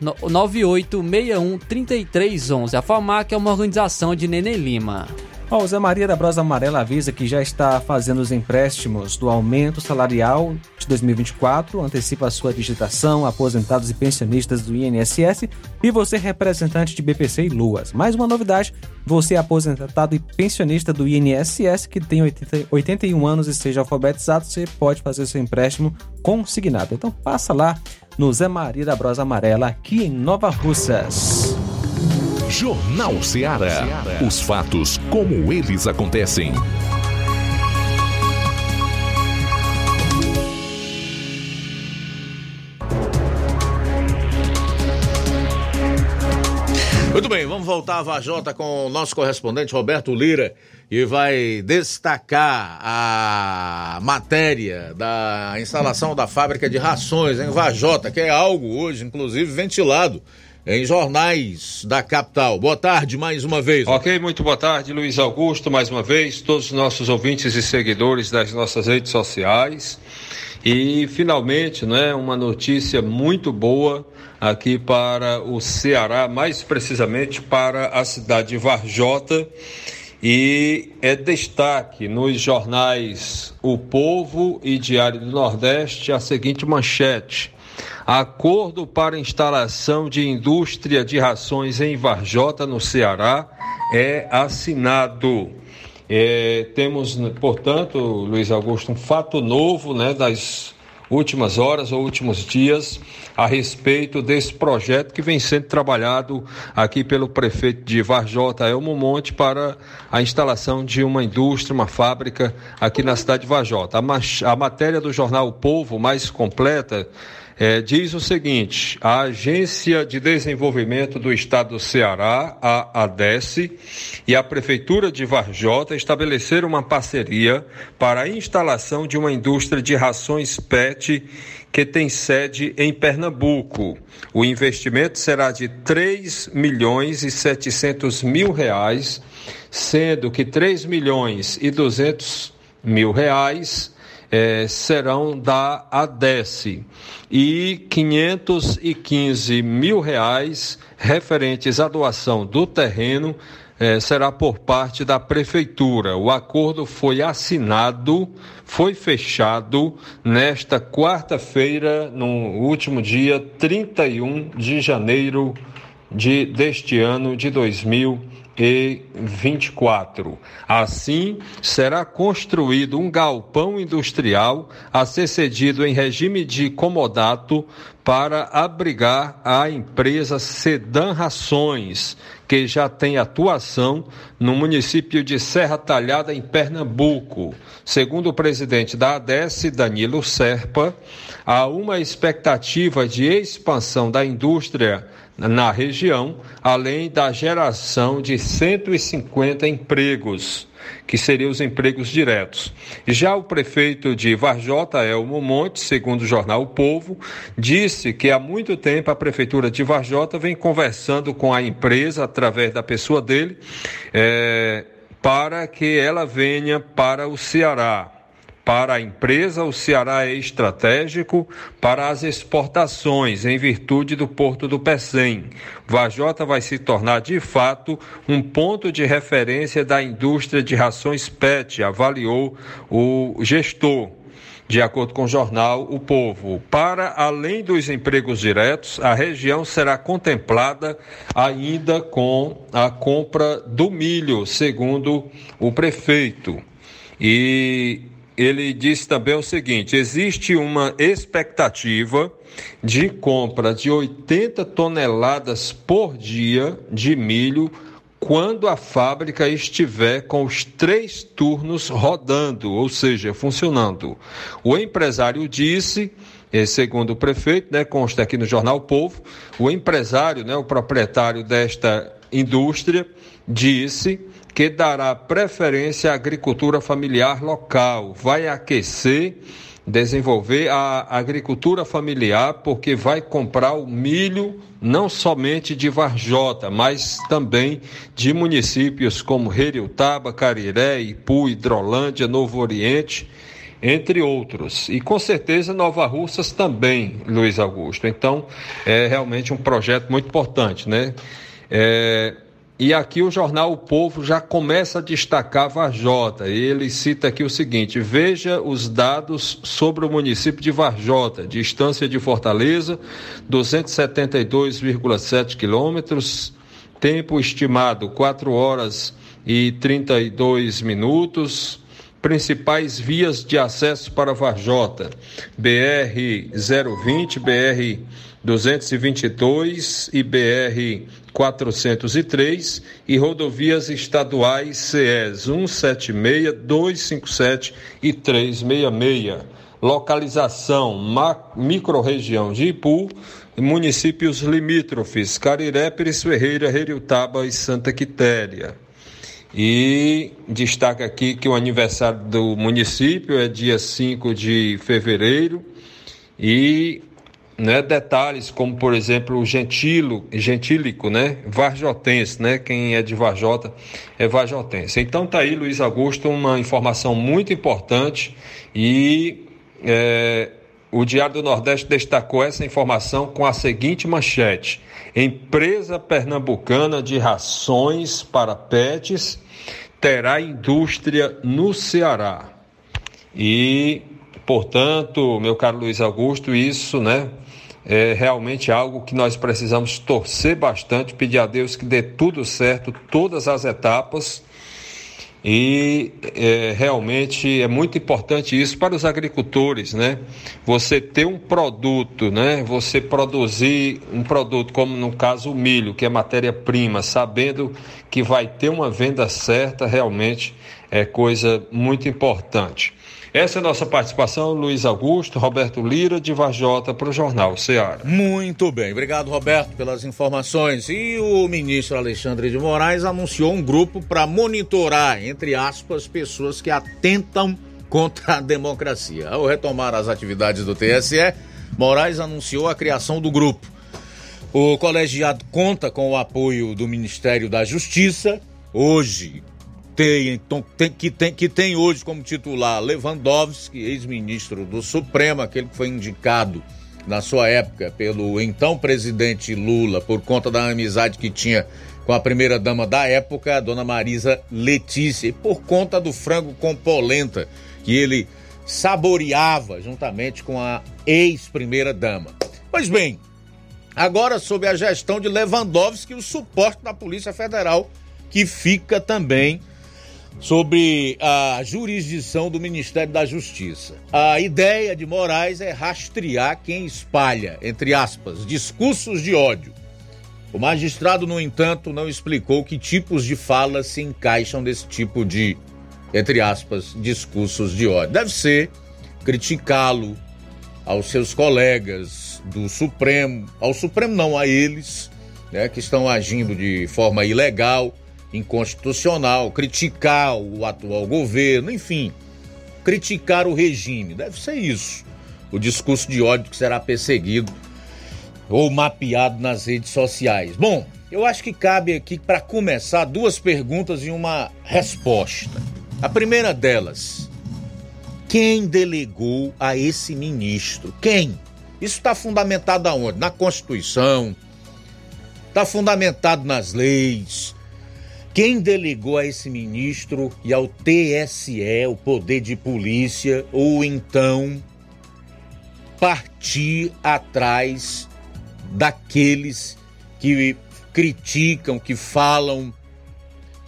9861 3311. A FAMAC é uma organização de Nenê Lima. Ó, Zé Maria da Brosa Amarela avisa que já está fazendo os empréstimos do aumento salarial de 2024, antecipa a sua digitação, aposentados e pensionistas do INSS e você representante de BPC e Luas. Mais uma novidade, você aposentado e pensionista do INSS que tem 80 81 anos e seja alfabetizado, você pode fazer seu empréstimo consignado. Então passa lá no Zé Maria da Brosa Amarela aqui em Nova Russas. Jornal Ceará. Os fatos como eles acontecem. Muito bem, vamos voltar à Vajota com o nosso correspondente Roberto Lira e vai destacar a matéria da instalação da fábrica de rações em Vajota, que é algo hoje, inclusive, ventilado em jornais da capital. Boa tarde mais uma vez. Ok, muito boa tarde, Luiz Augusto, mais uma vez, todos os nossos ouvintes e seguidores das nossas redes sociais. E finalmente, né, uma notícia muito boa aqui para o Ceará, mais precisamente para a cidade de Varjota. E é destaque nos jornais O Povo e Diário do Nordeste a seguinte manchete: Acordo para instalação de indústria de rações em Varjota, no Ceará, é assinado. É, temos, portanto, Luiz Augusto, um fato novo né, das últimas horas ou últimos dias a respeito desse projeto que vem sendo trabalhado aqui pelo prefeito de Varjota, Elmo Monte, para a instalação de uma indústria, uma fábrica aqui na cidade de Varjota. A, a matéria do jornal O Povo, mais completa, é, diz o seguinte: a Agência de Desenvolvimento do Estado do Ceará, a ADESE, e a Prefeitura de Varjota estabeleceram uma parceria para a instalação de uma indústria de rações PET que tem sede em Pernambuco. O investimento será de 3 milhões e 700 mil reais, sendo que 3 milhões e 200 mil reais eh, serão da ADESE e 515 mil reais referentes à doação do terreno eh, será por parte da prefeitura. O acordo foi assinado, foi fechado nesta quarta-feira, no último dia 31 de janeiro de, deste ano de 2020 e 24. Assim, será construído um galpão industrial a ser cedido em regime de comodato para abrigar a empresa Sedan Rações, que já tem atuação no município de Serra Talhada, em Pernambuco. Segundo o presidente da ADES, Danilo Serpa, há uma expectativa de expansão da indústria na região, além da geração de 150 empregos, que seriam os empregos diretos. Já o prefeito de Varjota, Elmo Monte, segundo o jornal O Povo, disse que há muito tempo a prefeitura de Varjota vem conversando com a empresa, através da pessoa dele, é, para que ela venha para o Ceará. Para a empresa, o Ceará é estratégico para as exportações, em virtude do Porto do Pecém. Vajota vai se tornar, de fato, um ponto de referência da indústria de rações PET, avaliou o gestor. De acordo com o jornal O Povo, para além dos empregos diretos, a região será contemplada ainda com a compra do milho, segundo o prefeito. E ele disse também o seguinte: existe uma expectativa de compra de 80 toneladas por dia de milho quando a fábrica estiver com os três turnos rodando, ou seja, funcionando. O empresário disse, eh, segundo o prefeito, né, consta aqui no jornal Povo, o empresário, né, o proprietário desta indústria, disse que dará preferência à agricultura familiar local, vai aquecer, desenvolver a agricultura familiar, porque vai comprar o milho não somente de Varjota, mas também de municípios como Reriutaba, Cariré, Ipu, Hidrolândia, Novo Oriente, entre outros. E com certeza Nova Russas também, Luiz Augusto. Então, é realmente um projeto muito importante, né? É, e aqui o jornal O Povo já começa a destacar Varjota. Ele cita aqui o seguinte: veja os dados sobre o município de Varjota, distância de Fortaleza, 272,7 quilômetros, tempo estimado 4 horas e 32 minutos. Principais vias de acesso para Varjota: BR 020, BR 222 e BR 403 e rodovias estaduais CES 176, 257 e 366. Localização microrregião de Ipu, municípios limítrofes Cariré, Pires Ferreira, Reriutaba e Santa Quitéria. E destaca aqui que o aniversário do município é dia 5 de fevereiro e né, detalhes como, por exemplo, o gentilo, gentílico, né, varjotense, né, quem é de Varjota é varjotense. Então tá aí, Luiz Augusto, uma informação muito importante e é, o Diário do Nordeste destacou essa informação com a seguinte manchete: Empresa pernambucana de rações para pets terá indústria no Ceará. E, portanto, meu caro Luiz Augusto, isso, né, é realmente algo que nós precisamos torcer bastante, pedir a Deus que dê tudo certo, todas as etapas. E é, realmente é muito importante isso para os agricultores, né? Você ter um produto, né? Você produzir um produto, como no caso o milho, que é matéria-prima, sabendo que vai ter uma venda certa, realmente é coisa muito importante. Essa é a nossa participação, Luiz Augusto, Roberto Lira, de Vajota, para o Jornal Ceará. Muito bem, obrigado, Roberto, pelas informações. E o ministro Alexandre de Moraes anunciou um grupo para monitorar, entre aspas, pessoas que atentam contra a democracia. Ao retomar as atividades do TSE, Moraes anunciou a criação do grupo. O colegiado conta com o apoio do Ministério da Justiça. Hoje, tem, então, tem, que, tem, que tem hoje como titular Lewandowski, ex-ministro do Supremo, aquele que foi indicado na sua época pelo então presidente Lula por conta da amizade que tinha com a primeira dama da época, a dona Marisa Letícia, e por conta do frango com polenta que ele saboreava juntamente com a ex-primeira dama. Pois bem, agora sob a gestão de Lewandowski, o suporte da Polícia Federal que fica também sobre a jurisdição do Ministério da Justiça. A ideia de Moraes é rastrear quem espalha, entre aspas, discursos de ódio. O magistrado, no entanto, não explicou que tipos de falas se encaixam nesse tipo de, entre aspas, discursos de ódio. Deve ser criticá-lo aos seus colegas do Supremo, ao Supremo não, a eles, né, que estão agindo de forma ilegal inconstitucional, criticar o atual governo, enfim, criticar o regime. Deve ser isso. O discurso de ódio que será perseguido ou mapeado nas redes sociais. Bom, eu acho que cabe aqui, para começar, duas perguntas e uma resposta. A primeira delas: quem delegou a esse ministro? Quem? Isso está fundamentado aonde? Na Constituição, está fundamentado nas leis, quem delegou a esse ministro e ao TSE o poder de polícia ou então partir atrás daqueles que criticam, que falam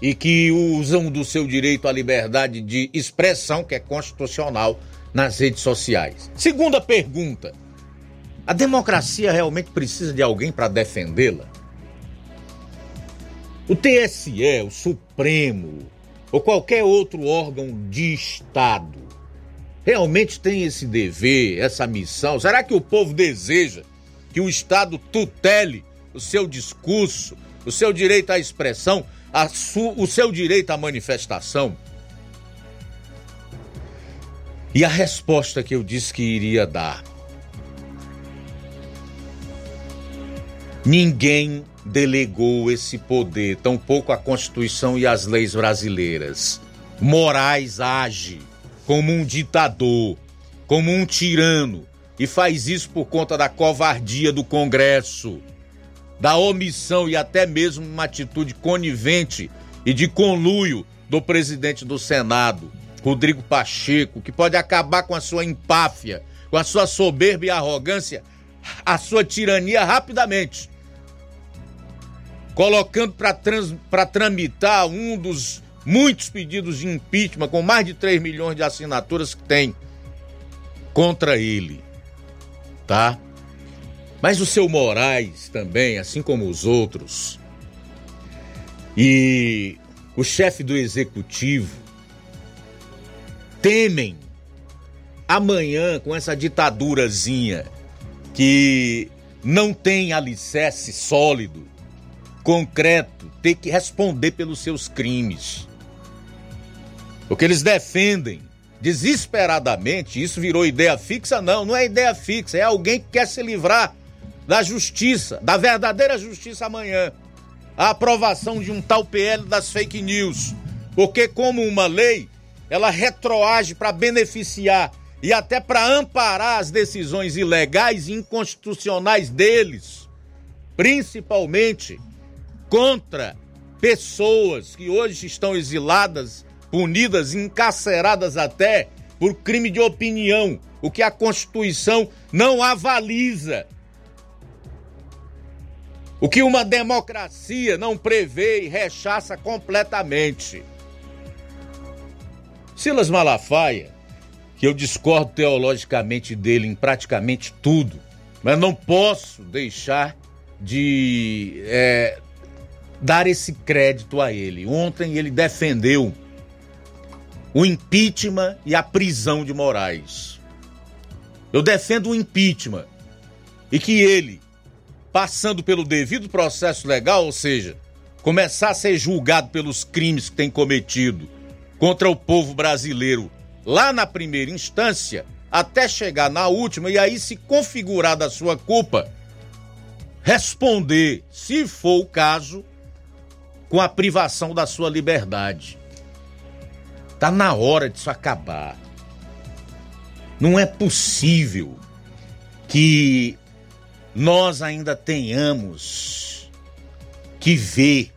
e que usam do seu direito à liberdade de expressão, que é constitucional, nas redes sociais. Segunda pergunta: a democracia realmente precisa de alguém para defendê-la? O TSE, o Supremo ou qualquer outro órgão de Estado realmente tem esse dever, essa missão? Será que o povo deseja que o Estado tutele o seu discurso, o seu direito à expressão, o seu direito à manifestação? E a resposta que eu disse que iria dar. Ninguém delegou esse poder, tampouco a Constituição e as leis brasileiras. Moraes age como um ditador, como um tirano, e faz isso por conta da covardia do Congresso, da omissão e até mesmo uma atitude conivente e de conluio do presidente do Senado, Rodrigo Pacheco, que pode acabar com a sua empáfia, com a sua soberba e arrogância, a sua tirania rapidamente colocando para tramitar um dos muitos pedidos de impeachment, com mais de 3 milhões de assinaturas que tem contra ele. Tá? Mas o seu Moraes também, assim como os outros, e o chefe do executivo temem amanhã com essa ditadurazinha que não tem alicerce sólido concreto, ter que responder pelos seus crimes. O que eles defendem desesperadamente, isso virou ideia fixa? Não, não é ideia fixa, é alguém que quer se livrar da justiça, da verdadeira justiça amanhã. A aprovação de um tal PL das fake news. Porque, como uma lei, ela retroage para beneficiar e até para amparar as decisões ilegais e inconstitucionais deles, principalmente contra pessoas que hoje estão exiladas, punidas, encarceradas até por crime de opinião, o que a Constituição não avaliza. O que uma democracia não prevê e rechaça completamente. Silas Malafaia, que eu discordo teologicamente dele em praticamente tudo, mas não posso deixar de é, dar esse crédito a ele. Ontem ele defendeu o impeachment e a prisão de Moraes. Eu defendo o impeachment e que ele, passando pelo devido processo legal, ou seja, começar a ser julgado pelos crimes que tem cometido contra o povo brasileiro lá na primeira instância, até chegar na última e aí se configurar da sua culpa, responder, se for o caso, com a privação da sua liberdade. Tá na hora disso acabar. Não é possível que nós ainda tenhamos que ver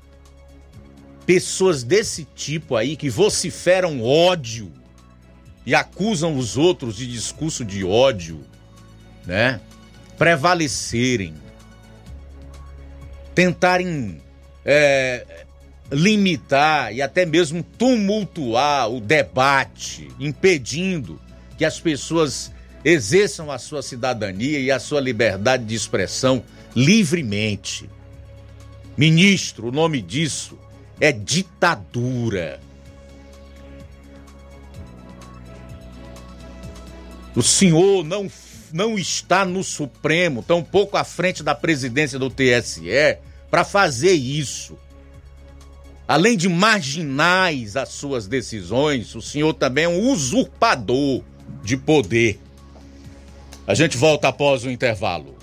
pessoas desse tipo aí que vociferam ódio e acusam os outros de discurso de ódio, né? Prevalecerem, tentarem é, limitar e até mesmo tumultuar o debate, impedindo que as pessoas exerçam a sua cidadania e a sua liberdade de expressão livremente. Ministro, o nome disso é ditadura. O senhor não, não está no Supremo, tampouco à frente da presidência do TSE, para fazer isso. Além de marginais as suas decisões, o senhor também é um usurpador de poder. A gente volta após o intervalo.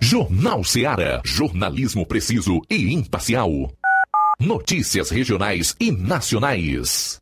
Jornal Seara. Jornalismo preciso e imparcial. Notícias regionais e nacionais.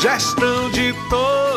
Gestão de todos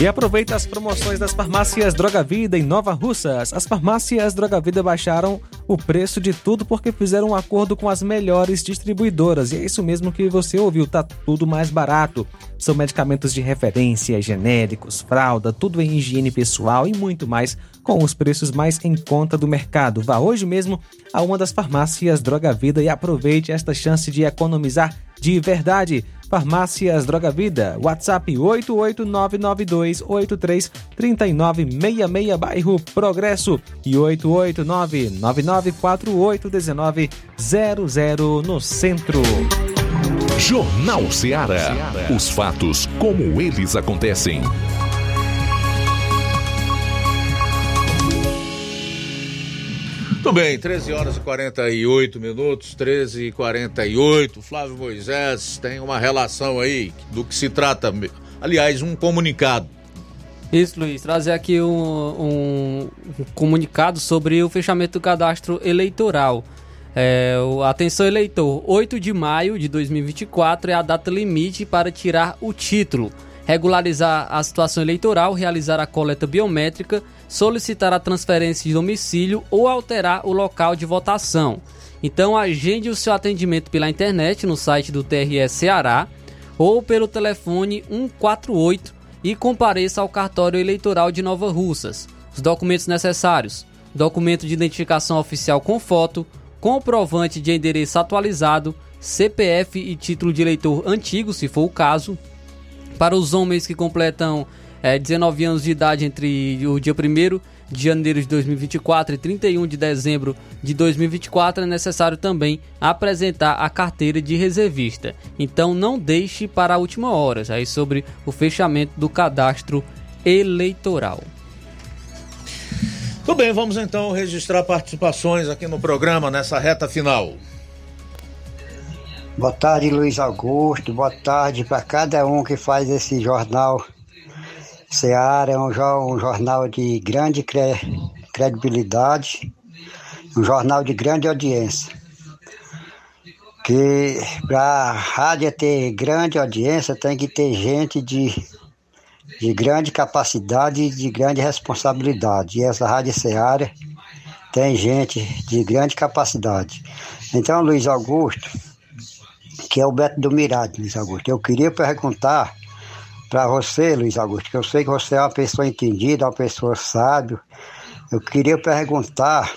E aproveita as promoções das farmácias Droga Vida em Nova Russas. As farmácias Droga Vida baixaram o preço de tudo porque fizeram um acordo com as melhores distribuidoras. E é isso mesmo que você ouviu, tá tudo mais barato. São medicamentos de referência, genéricos, fralda, tudo em higiene pessoal e muito mais com os preços mais em conta do mercado. Vá hoje mesmo a uma das farmácias Droga Vida e aproveite esta chance de economizar de verdade. Farmácias Droga Vida, WhatsApp 88992833966, bairro Progresso e 88999481900 no centro. Jornal Ceará. Os fatos como eles acontecem. Muito bem, 13 horas e 48 minutos, 13 e 48. Flávio Moisés tem uma relação aí do que se trata, aliás, um comunicado. Isso, Luiz, trazer aqui um, um, um comunicado sobre o fechamento do cadastro eleitoral. É, o- atenção, eleitor: 8 de maio de 2024 é a data limite para tirar o título, regularizar a situação eleitoral, realizar a coleta biométrica, solicitar a transferência de domicílio ou alterar o local de votação. Então, agende o seu atendimento pela internet no site do TRE Ceará ou pelo telefone 148 e compareça ao cartório eleitoral de Nova Russas. Os documentos necessários: documento de identificação oficial com foto, comprovante de endereço atualizado, CPF e título de eleitor antigo, se for o caso. Para os homens que completam eh, 19 anos de idade entre o dia 1 de janeiro de 2024 e 31 de dezembro de 2024, é necessário também apresentar a carteira de reservista. Então não deixe para a última hora, aí sobre o fechamento do cadastro eleitoral. Tudo bem, vamos então registrar participações aqui no programa nessa reta final. Boa tarde, Luiz Augusto. Boa tarde para cada um que faz esse jornal. Seara é um, um jornal de grande cre- credibilidade, um jornal de grande audiência. Que para a rádio ter grande audiência tem que ter gente de, de grande capacidade e de grande responsabilidade. E essa Rádio Seara tem gente de grande capacidade. Então, Luiz Augusto, que é o Beto do Mirade, Luiz Augusto. Eu queria perguntar para você, Luiz Augusto, que eu sei que você é uma pessoa entendida, uma pessoa sábia. Eu queria perguntar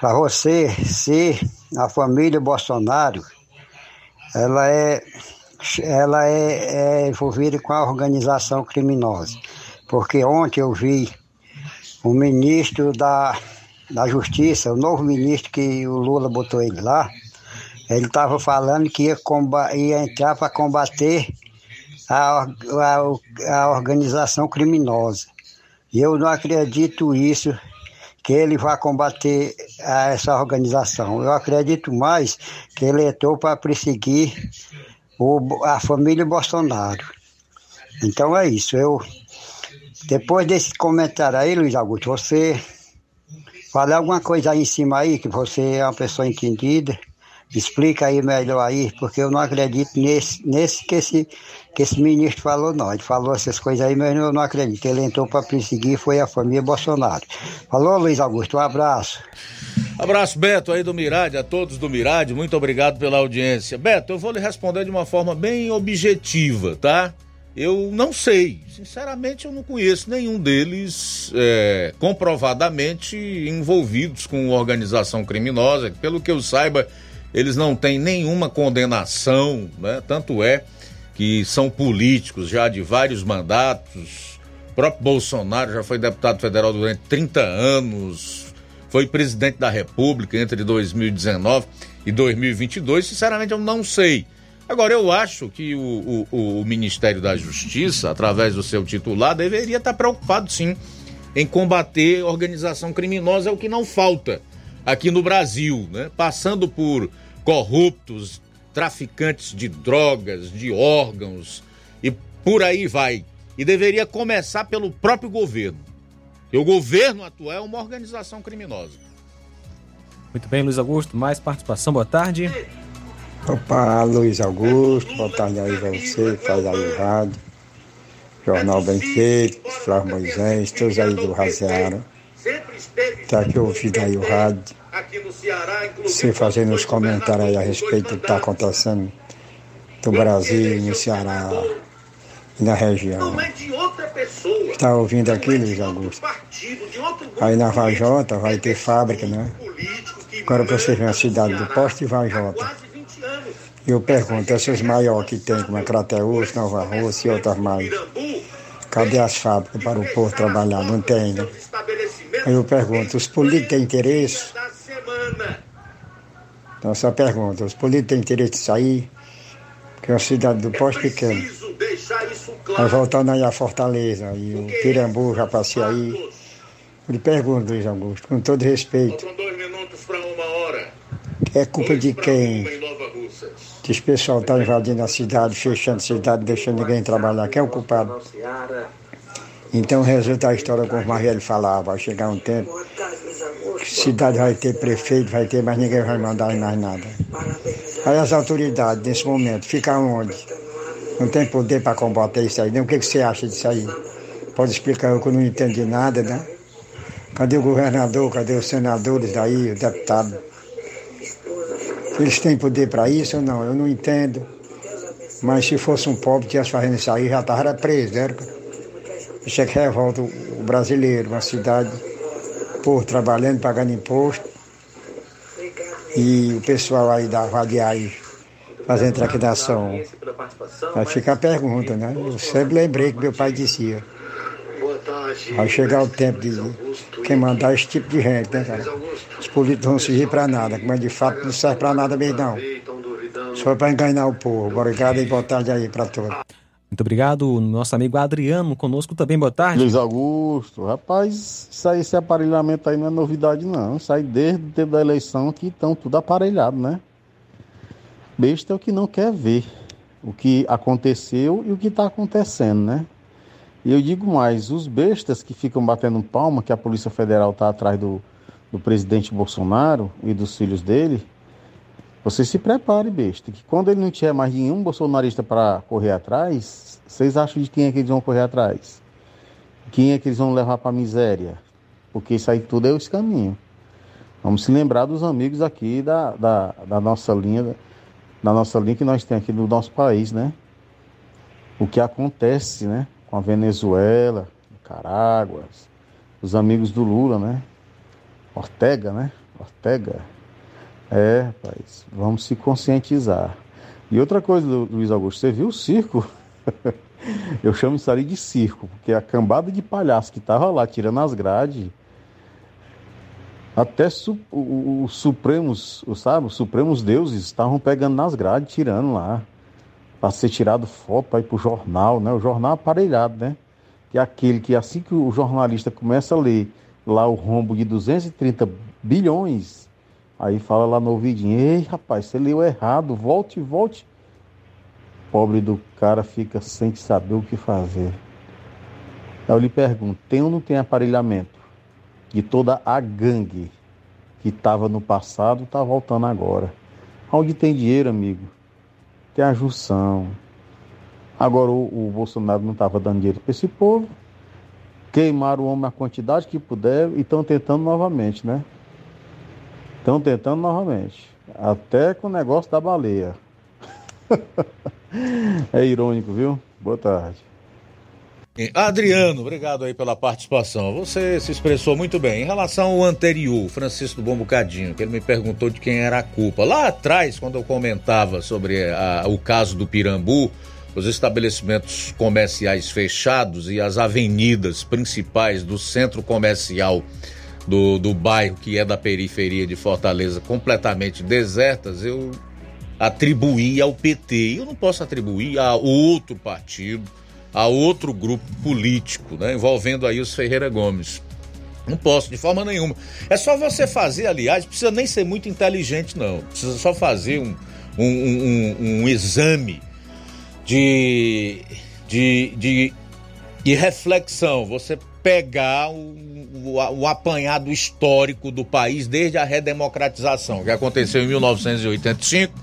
para você se a família Bolsonaro ela é, ela é, é envolvida com a organização criminosa. Porque ontem eu vi o ministro da, da Justiça, o novo ministro que o Lula botou ele lá, ele estava falando que ia, ia entrar para combater a, a, a organização criminosa. E eu não acredito isso, que ele vai combater essa organização. Eu acredito mais que ele entrou para perseguir o, a família Bolsonaro. Então é isso. Eu, depois desse comentário aí, Luiz Augusto, você fala alguma coisa aí em cima aí, que você é uma pessoa entendida. Explica aí melhor aí, porque eu não acredito nesse, nesse que, esse, que esse ministro falou, não. Ele falou essas coisas aí, mas eu não acredito. Ele entrou para perseguir, foi a família Bolsonaro. Falou, Luiz Augusto, um abraço. Abraço, Beto, aí do Mirade, a todos do Mirade, muito obrigado pela audiência. Beto, eu vou lhe responder de uma forma bem objetiva, tá? Eu não sei, sinceramente eu não conheço nenhum deles é, comprovadamente envolvidos com organização criminosa. Pelo que eu saiba, eles não têm nenhuma condenação, né? Tanto é que são políticos já de vários mandatos. O próprio Bolsonaro já foi deputado federal durante 30 anos, foi presidente da República entre 2019 e 2022. Sinceramente, eu não sei. Agora, eu acho que o, o, o Ministério da Justiça, através do seu titular, deveria estar preocupado sim em combater organização criminosa, é o que não falta aqui no Brasil, né? Passando por corruptos, traficantes de drogas, de órgãos e por aí vai. E deveria começar pelo próprio governo. E o governo atual é uma organização criminosa. Muito bem, Luiz Augusto, mais participação, boa tarde. Opa, Luiz Augusto, boa tarde aí pra você, faz aí o rádio. Jornal Bem Feito, Flávio Moisés, todos aí do Razeara. Tá aqui ouvindo aí o rádio. Você fazendo os comentários aí a respeito do que está acontecendo no Brasil, no Ceará e na região. Está ouvindo aqui, Luiz Augusto? Aí na Vajota vai ter fábrica, né? Agora você vê a cidade do Poste e Vajota. E eu pergunto, essas maiores que tem, como é Crateus, Nova Rússia e outras mais, cadê as fábricas para o povo trabalhar? Não tem, né? Aí eu pergunto, os políticos têm interesse? Então, essa pergunta, os políticos têm interesse de sair? Porque é uma cidade do Poste pequena. Aí voltando aí a Fortaleza, e o Pirambu, já passei aí. Eu lhe pergunto, Luiz Augusto, com todo respeito. É culpa de quem? Que esse pessoal está invadindo a cidade, fechando a cidade, deixando ninguém trabalhar. Quem é o culpado? Então resulta a história como o Marvelho falava, vai chegar um tempo que cidade vai ter prefeito, vai ter, mas ninguém vai mandar mais nada. Aí as autoridades, nesse momento, ficam onde? Não tem poder para combater isso aí. Nem o que, que você acha disso aí? Pode explicar eu que não entendo de nada, né? Cadê o governador? Cadê os senadores daí, o deputado? Eles têm poder para isso ou não? Eu não entendo. Mas se fosse um pobre que tivesse fazendo isso aí, já estava preso, né? Isso é que revolta o brasileiro, uma cidade, por trabalhando, pagando imposto. E o pessoal aí da Vadiar aí fazendo traquinação. Vai ficar a pergunta, né? Eu sempre lembrei que meu pai dizia. Vai chegar o tempo de quem mandar esse tipo de gente, né, cara? Os políticos não servir para nada, mas de fato não serve para nada mesmo, não. Só para enganar o povo. Obrigado e boa tarde aí para todos. Muito obrigado, nosso amigo Adriano, conosco também, boa tarde. Luiz Augusto, rapaz, isso aí, esse aparelhamento aí não é novidade não, isso aí desde o tempo da eleição que estão tudo aparelhado, né? Besta é o que não quer ver o que aconteceu e o que está acontecendo, né? E eu digo mais, os bestas que ficam batendo palma que a Polícia Federal está atrás do, do presidente Bolsonaro e dos filhos dele, você se prepare, besta, que quando ele não tiver mais nenhum bolsonarista para correr atrás, vocês acham de quem é que eles vão correr atrás? Quem é que eles vão levar para a miséria? Porque isso aí tudo é esse caminho. Vamos se lembrar dos amigos aqui da, da, da nossa linha, da nossa linha que nós temos aqui no nosso país, né? O que acontece, né? Com a Venezuela, Nicarágua, os amigos do Lula, né? Ortega, né? Ortega. É, rapaz, vamos se conscientizar. E outra coisa, Luiz Augusto, você viu o circo? Eu chamo isso ali de circo, porque a cambada de palhaço que tava lá tirando as grades, até su, os supremos, sabe, os supremos deuses estavam pegando nas grades, tirando lá, para ser tirado foto, para ir pro jornal, né? O jornal aparelhado, né? Que é aquele que assim que o jornalista começa a ler lá o rombo de 230 bilhões, Aí fala lá no ouvidinho, ei rapaz, você leu errado, volte, volte. Pobre do cara fica sem saber o que fazer. Aí eu lhe pergunto, tem ou não tem aparelhamento? De toda a gangue que estava no passado, está voltando agora. Onde tem dinheiro, amigo? Tem a junção. Agora o, o Bolsonaro não estava dando dinheiro para esse povo. Queimaram o homem a quantidade que puder e estão tentando novamente, né? Estão tentando novamente. Até com o negócio da baleia. é irônico, viu? Boa tarde. Adriano, obrigado aí pela participação. Você se expressou muito bem. Em relação ao anterior, Francisco Bom Bocadinho, que ele me perguntou de quem era a culpa. Lá atrás, quando eu comentava sobre a, o caso do Pirambu, os estabelecimentos comerciais fechados e as avenidas principais do centro comercial do, do bairro que é da periferia de Fortaleza completamente desertas, eu atribuí ao PT. Eu não posso atribuir a outro partido, a outro grupo político, né, envolvendo aí os Ferreira Gomes. Não posso, de forma nenhuma. É só você fazer, aliás, precisa nem ser muito inteligente, não. Precisa só fazer um, um, um, um, exame de, de, de, de reflexão, você pegar o, o, o, apanhado histórico do país desde a redemocratização, que aconteceu em 1985.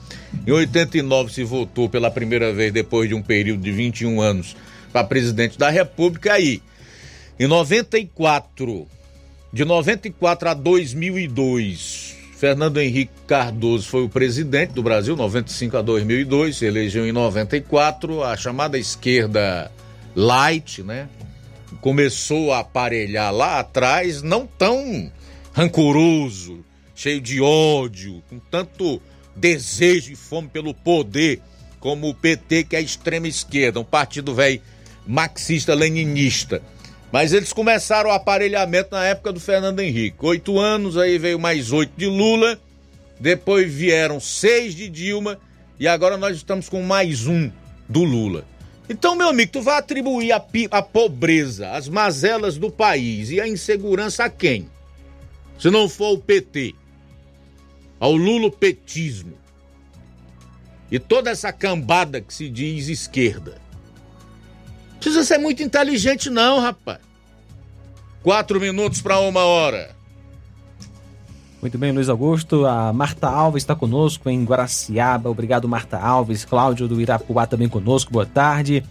Em 89 se votou pela primeira vez depois de um período de 21 anos para presidente da República. Aí, em 94, de 94 a 2002, Fernando Henrique Cardoso foi o presidente do Brasil, 95 a 2002, se elegeu em 94, a chamada esquerda light, né? Começou a aparelhar lá atrás, não tão rancoroso, cheio de ódio, com tanto desejo e fome pelo poder como o PT, que é a extrema esquerda, um partido velho marxista-leninista. Mas eles começaram o aparelhamento na época do Fernando Henrique. Oito anos, aí veio mais oito de Lula, depois vieram seis de Dilma e agora nós estamos com mais um do Lula. Então, meu amigo, tu vai atribuir a, a pobreza, as mazelas do país e a insegurança a quem? Se não for o PT, ao lulopetismo e toda essa cambada que se diz esquerda. Precisa ser muito inteligente, não, rapaz. Quatro minutos para uma hora. Muito bem, Luiz Augusto. A Marta Alves está conosco em Guaraciaba. Obrigado, Marta Alves. Cláudio do Irapuá também conosco. Boa tarde.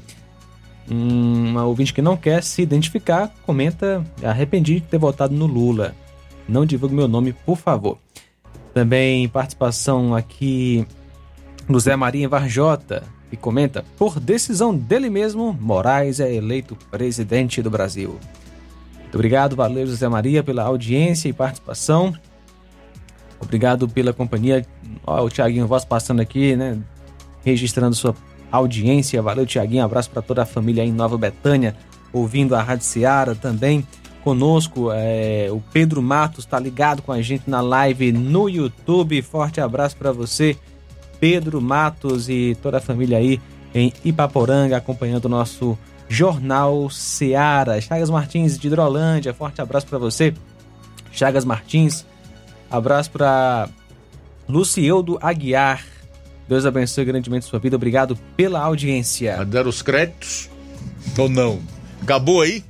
Um ouvinte que não quer se identificar comenta: arrependi de ter votado no Lula. Não divulgue meu nome, por favor. Também participação aqui do Zé Maria Varjota e comenta: por decisão dele mesmo, Moraes é eleito presidente do Brasil. Muito obrigado, valeu, José Maria, pela audiência e participação. Obrigado pela companhia. Ó, o Tiaguinho Voz passando aqui, né? Registrando sua audiência. Valeu, Tiaguinho. Abraço para toda a família aí em Nova Betânia, ouvindo a Rádio Seara também. Conosco, é, o Pedro Matos está ligado com a gente na live no YouTube. Forte abraço para você. Pedro Matos e toda a família aí em Ipaporanga, acompanhando o nosso Jornal Seara. Chagas Martins de Hidrolândia, forte abraço para você. Chagas Martins, abraço para Lucieudo Aguiar. Deus abençoe grandemente sua vida. Obrigado pela audiência. Deram os créditos ou não? Acabou aí?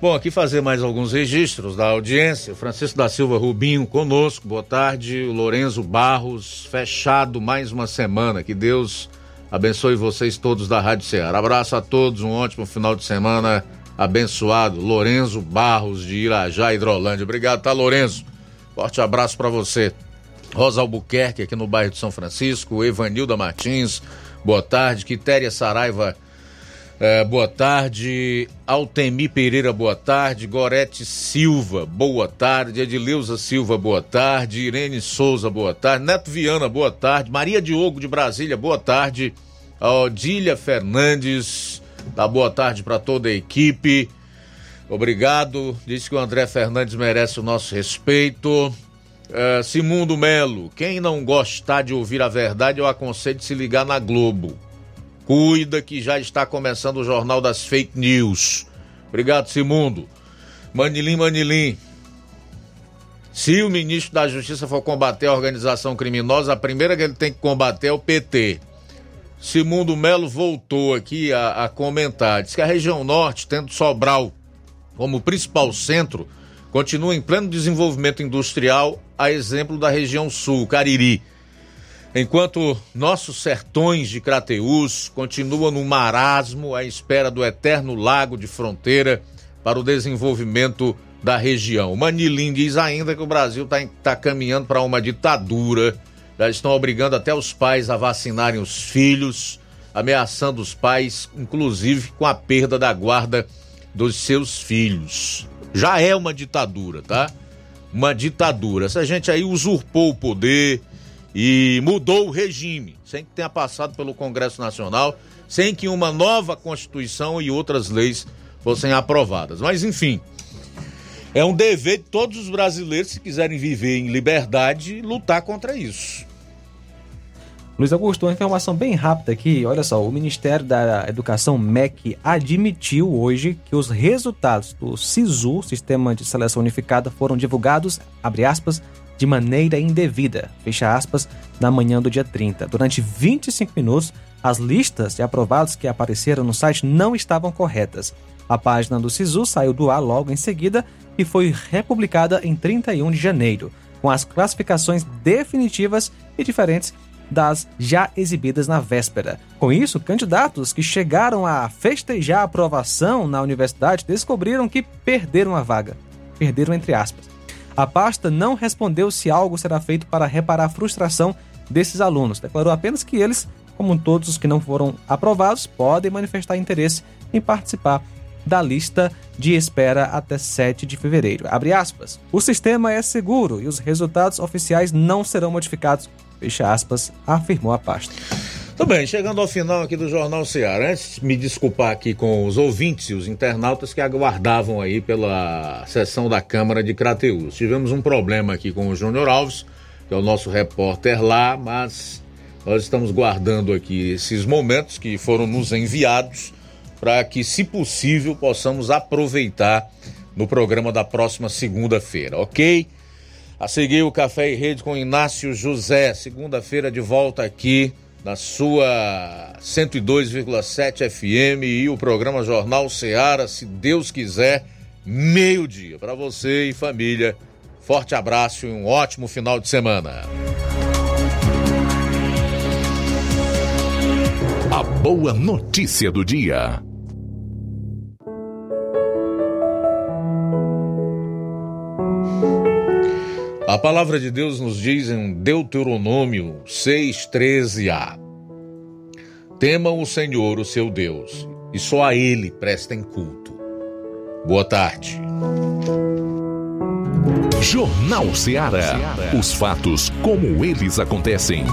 Bom, aqui fazer mais alguns registros da audiência. Francisco da Silva Rubinho conosco, boa tarde. O Lorenzo Barros, fechado mais uma semana. Que Deus abençoe vocês todos da Rádio Ceará. Abraço a todos, um ótimo final de semana abençoado. Lorenzo Barros de Irajá, Hidrolândia. Obrigado, tá, Lorenzo? Forte abraço para você. Rosa Albuquerque, aqui no bairro de São Francisco. Evanilda Martins, boa tarde. Quitéria Saraiva é, boa tarde. Altemi Pereira, boa tarde. Gorete Silva, boa tarde. Edileuza Silva, boa tarde. Irene Souza, boa tarde. Neto Viana, boa tarde. Maria Diogo de Brasília, boa tarde. Odília Fernandes, dá boa tarde para toda a equipe. Obrigado. Diz que o André Fernandes merece o nosso respeito. É, Simundo Melo, quem não gostar de ouvir a verdade, eu aconselho de se ligar na Globo. Cuida que já está começando o Jornal das Fake News. Obrigado, Simundo. Manilim, Manilim. Se o ministro da Justiça for combater a organização criminosa, a primeira que ele tem que combater é o PT. Simundo Melo voltou aqui a, a comentar. Diz que a região norte, tendo Sobral como principal centro, continua em pleno desenvolvimento industrial, a exemplo da região sul, Cariri Enquanto nossos sertões de Crateús continuam no marasmo à espera do eterno lago de fronteira para o desenvolvimento da região. Manilim diz ainda que o Brasil está tá caminhando para uma ditadura. Já estão obrigando até os pais a vacinarem os filhos, ameaçando os pais, inclusive com a perda da guarda dos seus filhos. Já é uma ditadura, tá? Uma ditadura. Essa gente aí usurpou o poder, e mudou o regime, sem que tenha passado pelo Congresso Nacional, sem que uma nova Constituição e outras leis fossem aprovadas. Mas, enfim, é um dever de todos os brasileiros, se quiserem viver em liberdade, lutar contra isso. Luiz Augusto, uma informação bem rápida aqui. Olha só, o Ministério da Educação, MEC, admitiu hoje que os resultados do SISU, Sistema de Seleção Unificada, foram divulgados, abre aspas, de maneira indevida, fecha aspas, na manhã do dia 30. Durante 25 minutos, as listas de aprovados que apareceram no site não estavam corretas. A página do SISU saiu do ar logo em seguida e foi republicada em 31 de janeiro, com as classificações definitivas e diferentes das já exibidas na véspera. Com isso, candidatos que chegaram a festejar a aprovação na universidade descobriram que perderam a vaga. Perderam entre aspas. A pasta não respondeu se algo será feito para reparar a frustração desses alunos. Declarou apenas que eles, como todos os que não foram aprovados, podem manifestar interesse em participar da lista de espera até 7 de fevereiro. Abre aspas. O sistema é seguro e os resultados oficiais não serão modificados. Fecha aspas, afirmou a pasta. Tudo bem, chegando ao final aqui do Jornal Ceará, antes me desculpar aqui com os ouvintes e os internautas que aguardavam aí pela sessão da Câmara de Crateús. Tivemos um problema aqui com o Júnior Alves, que é o nosso repórter lá, mas nós estamos guardando aqui esses momentos que foram nos enviados para que, se possível, possamos aproveitar no programa da próxima segunda-feira, ok? A seguir o Café e Rede com Inácio José, segunda-feira de volta aqui na sua 102,7 FM e o programa Jornal Ceará, se Deus quiser, meio-dia. Para você e família, forte abraço e um ótimo final de semana. A boa notícia do dia. A palavra de Deus nos diz em Deuteronômio 6,13a: Temam o Senhor, o seu Deus, e só a Ele prestem culto. Boa tarde. Jornal Ceará. Os fatos como eles acontecem.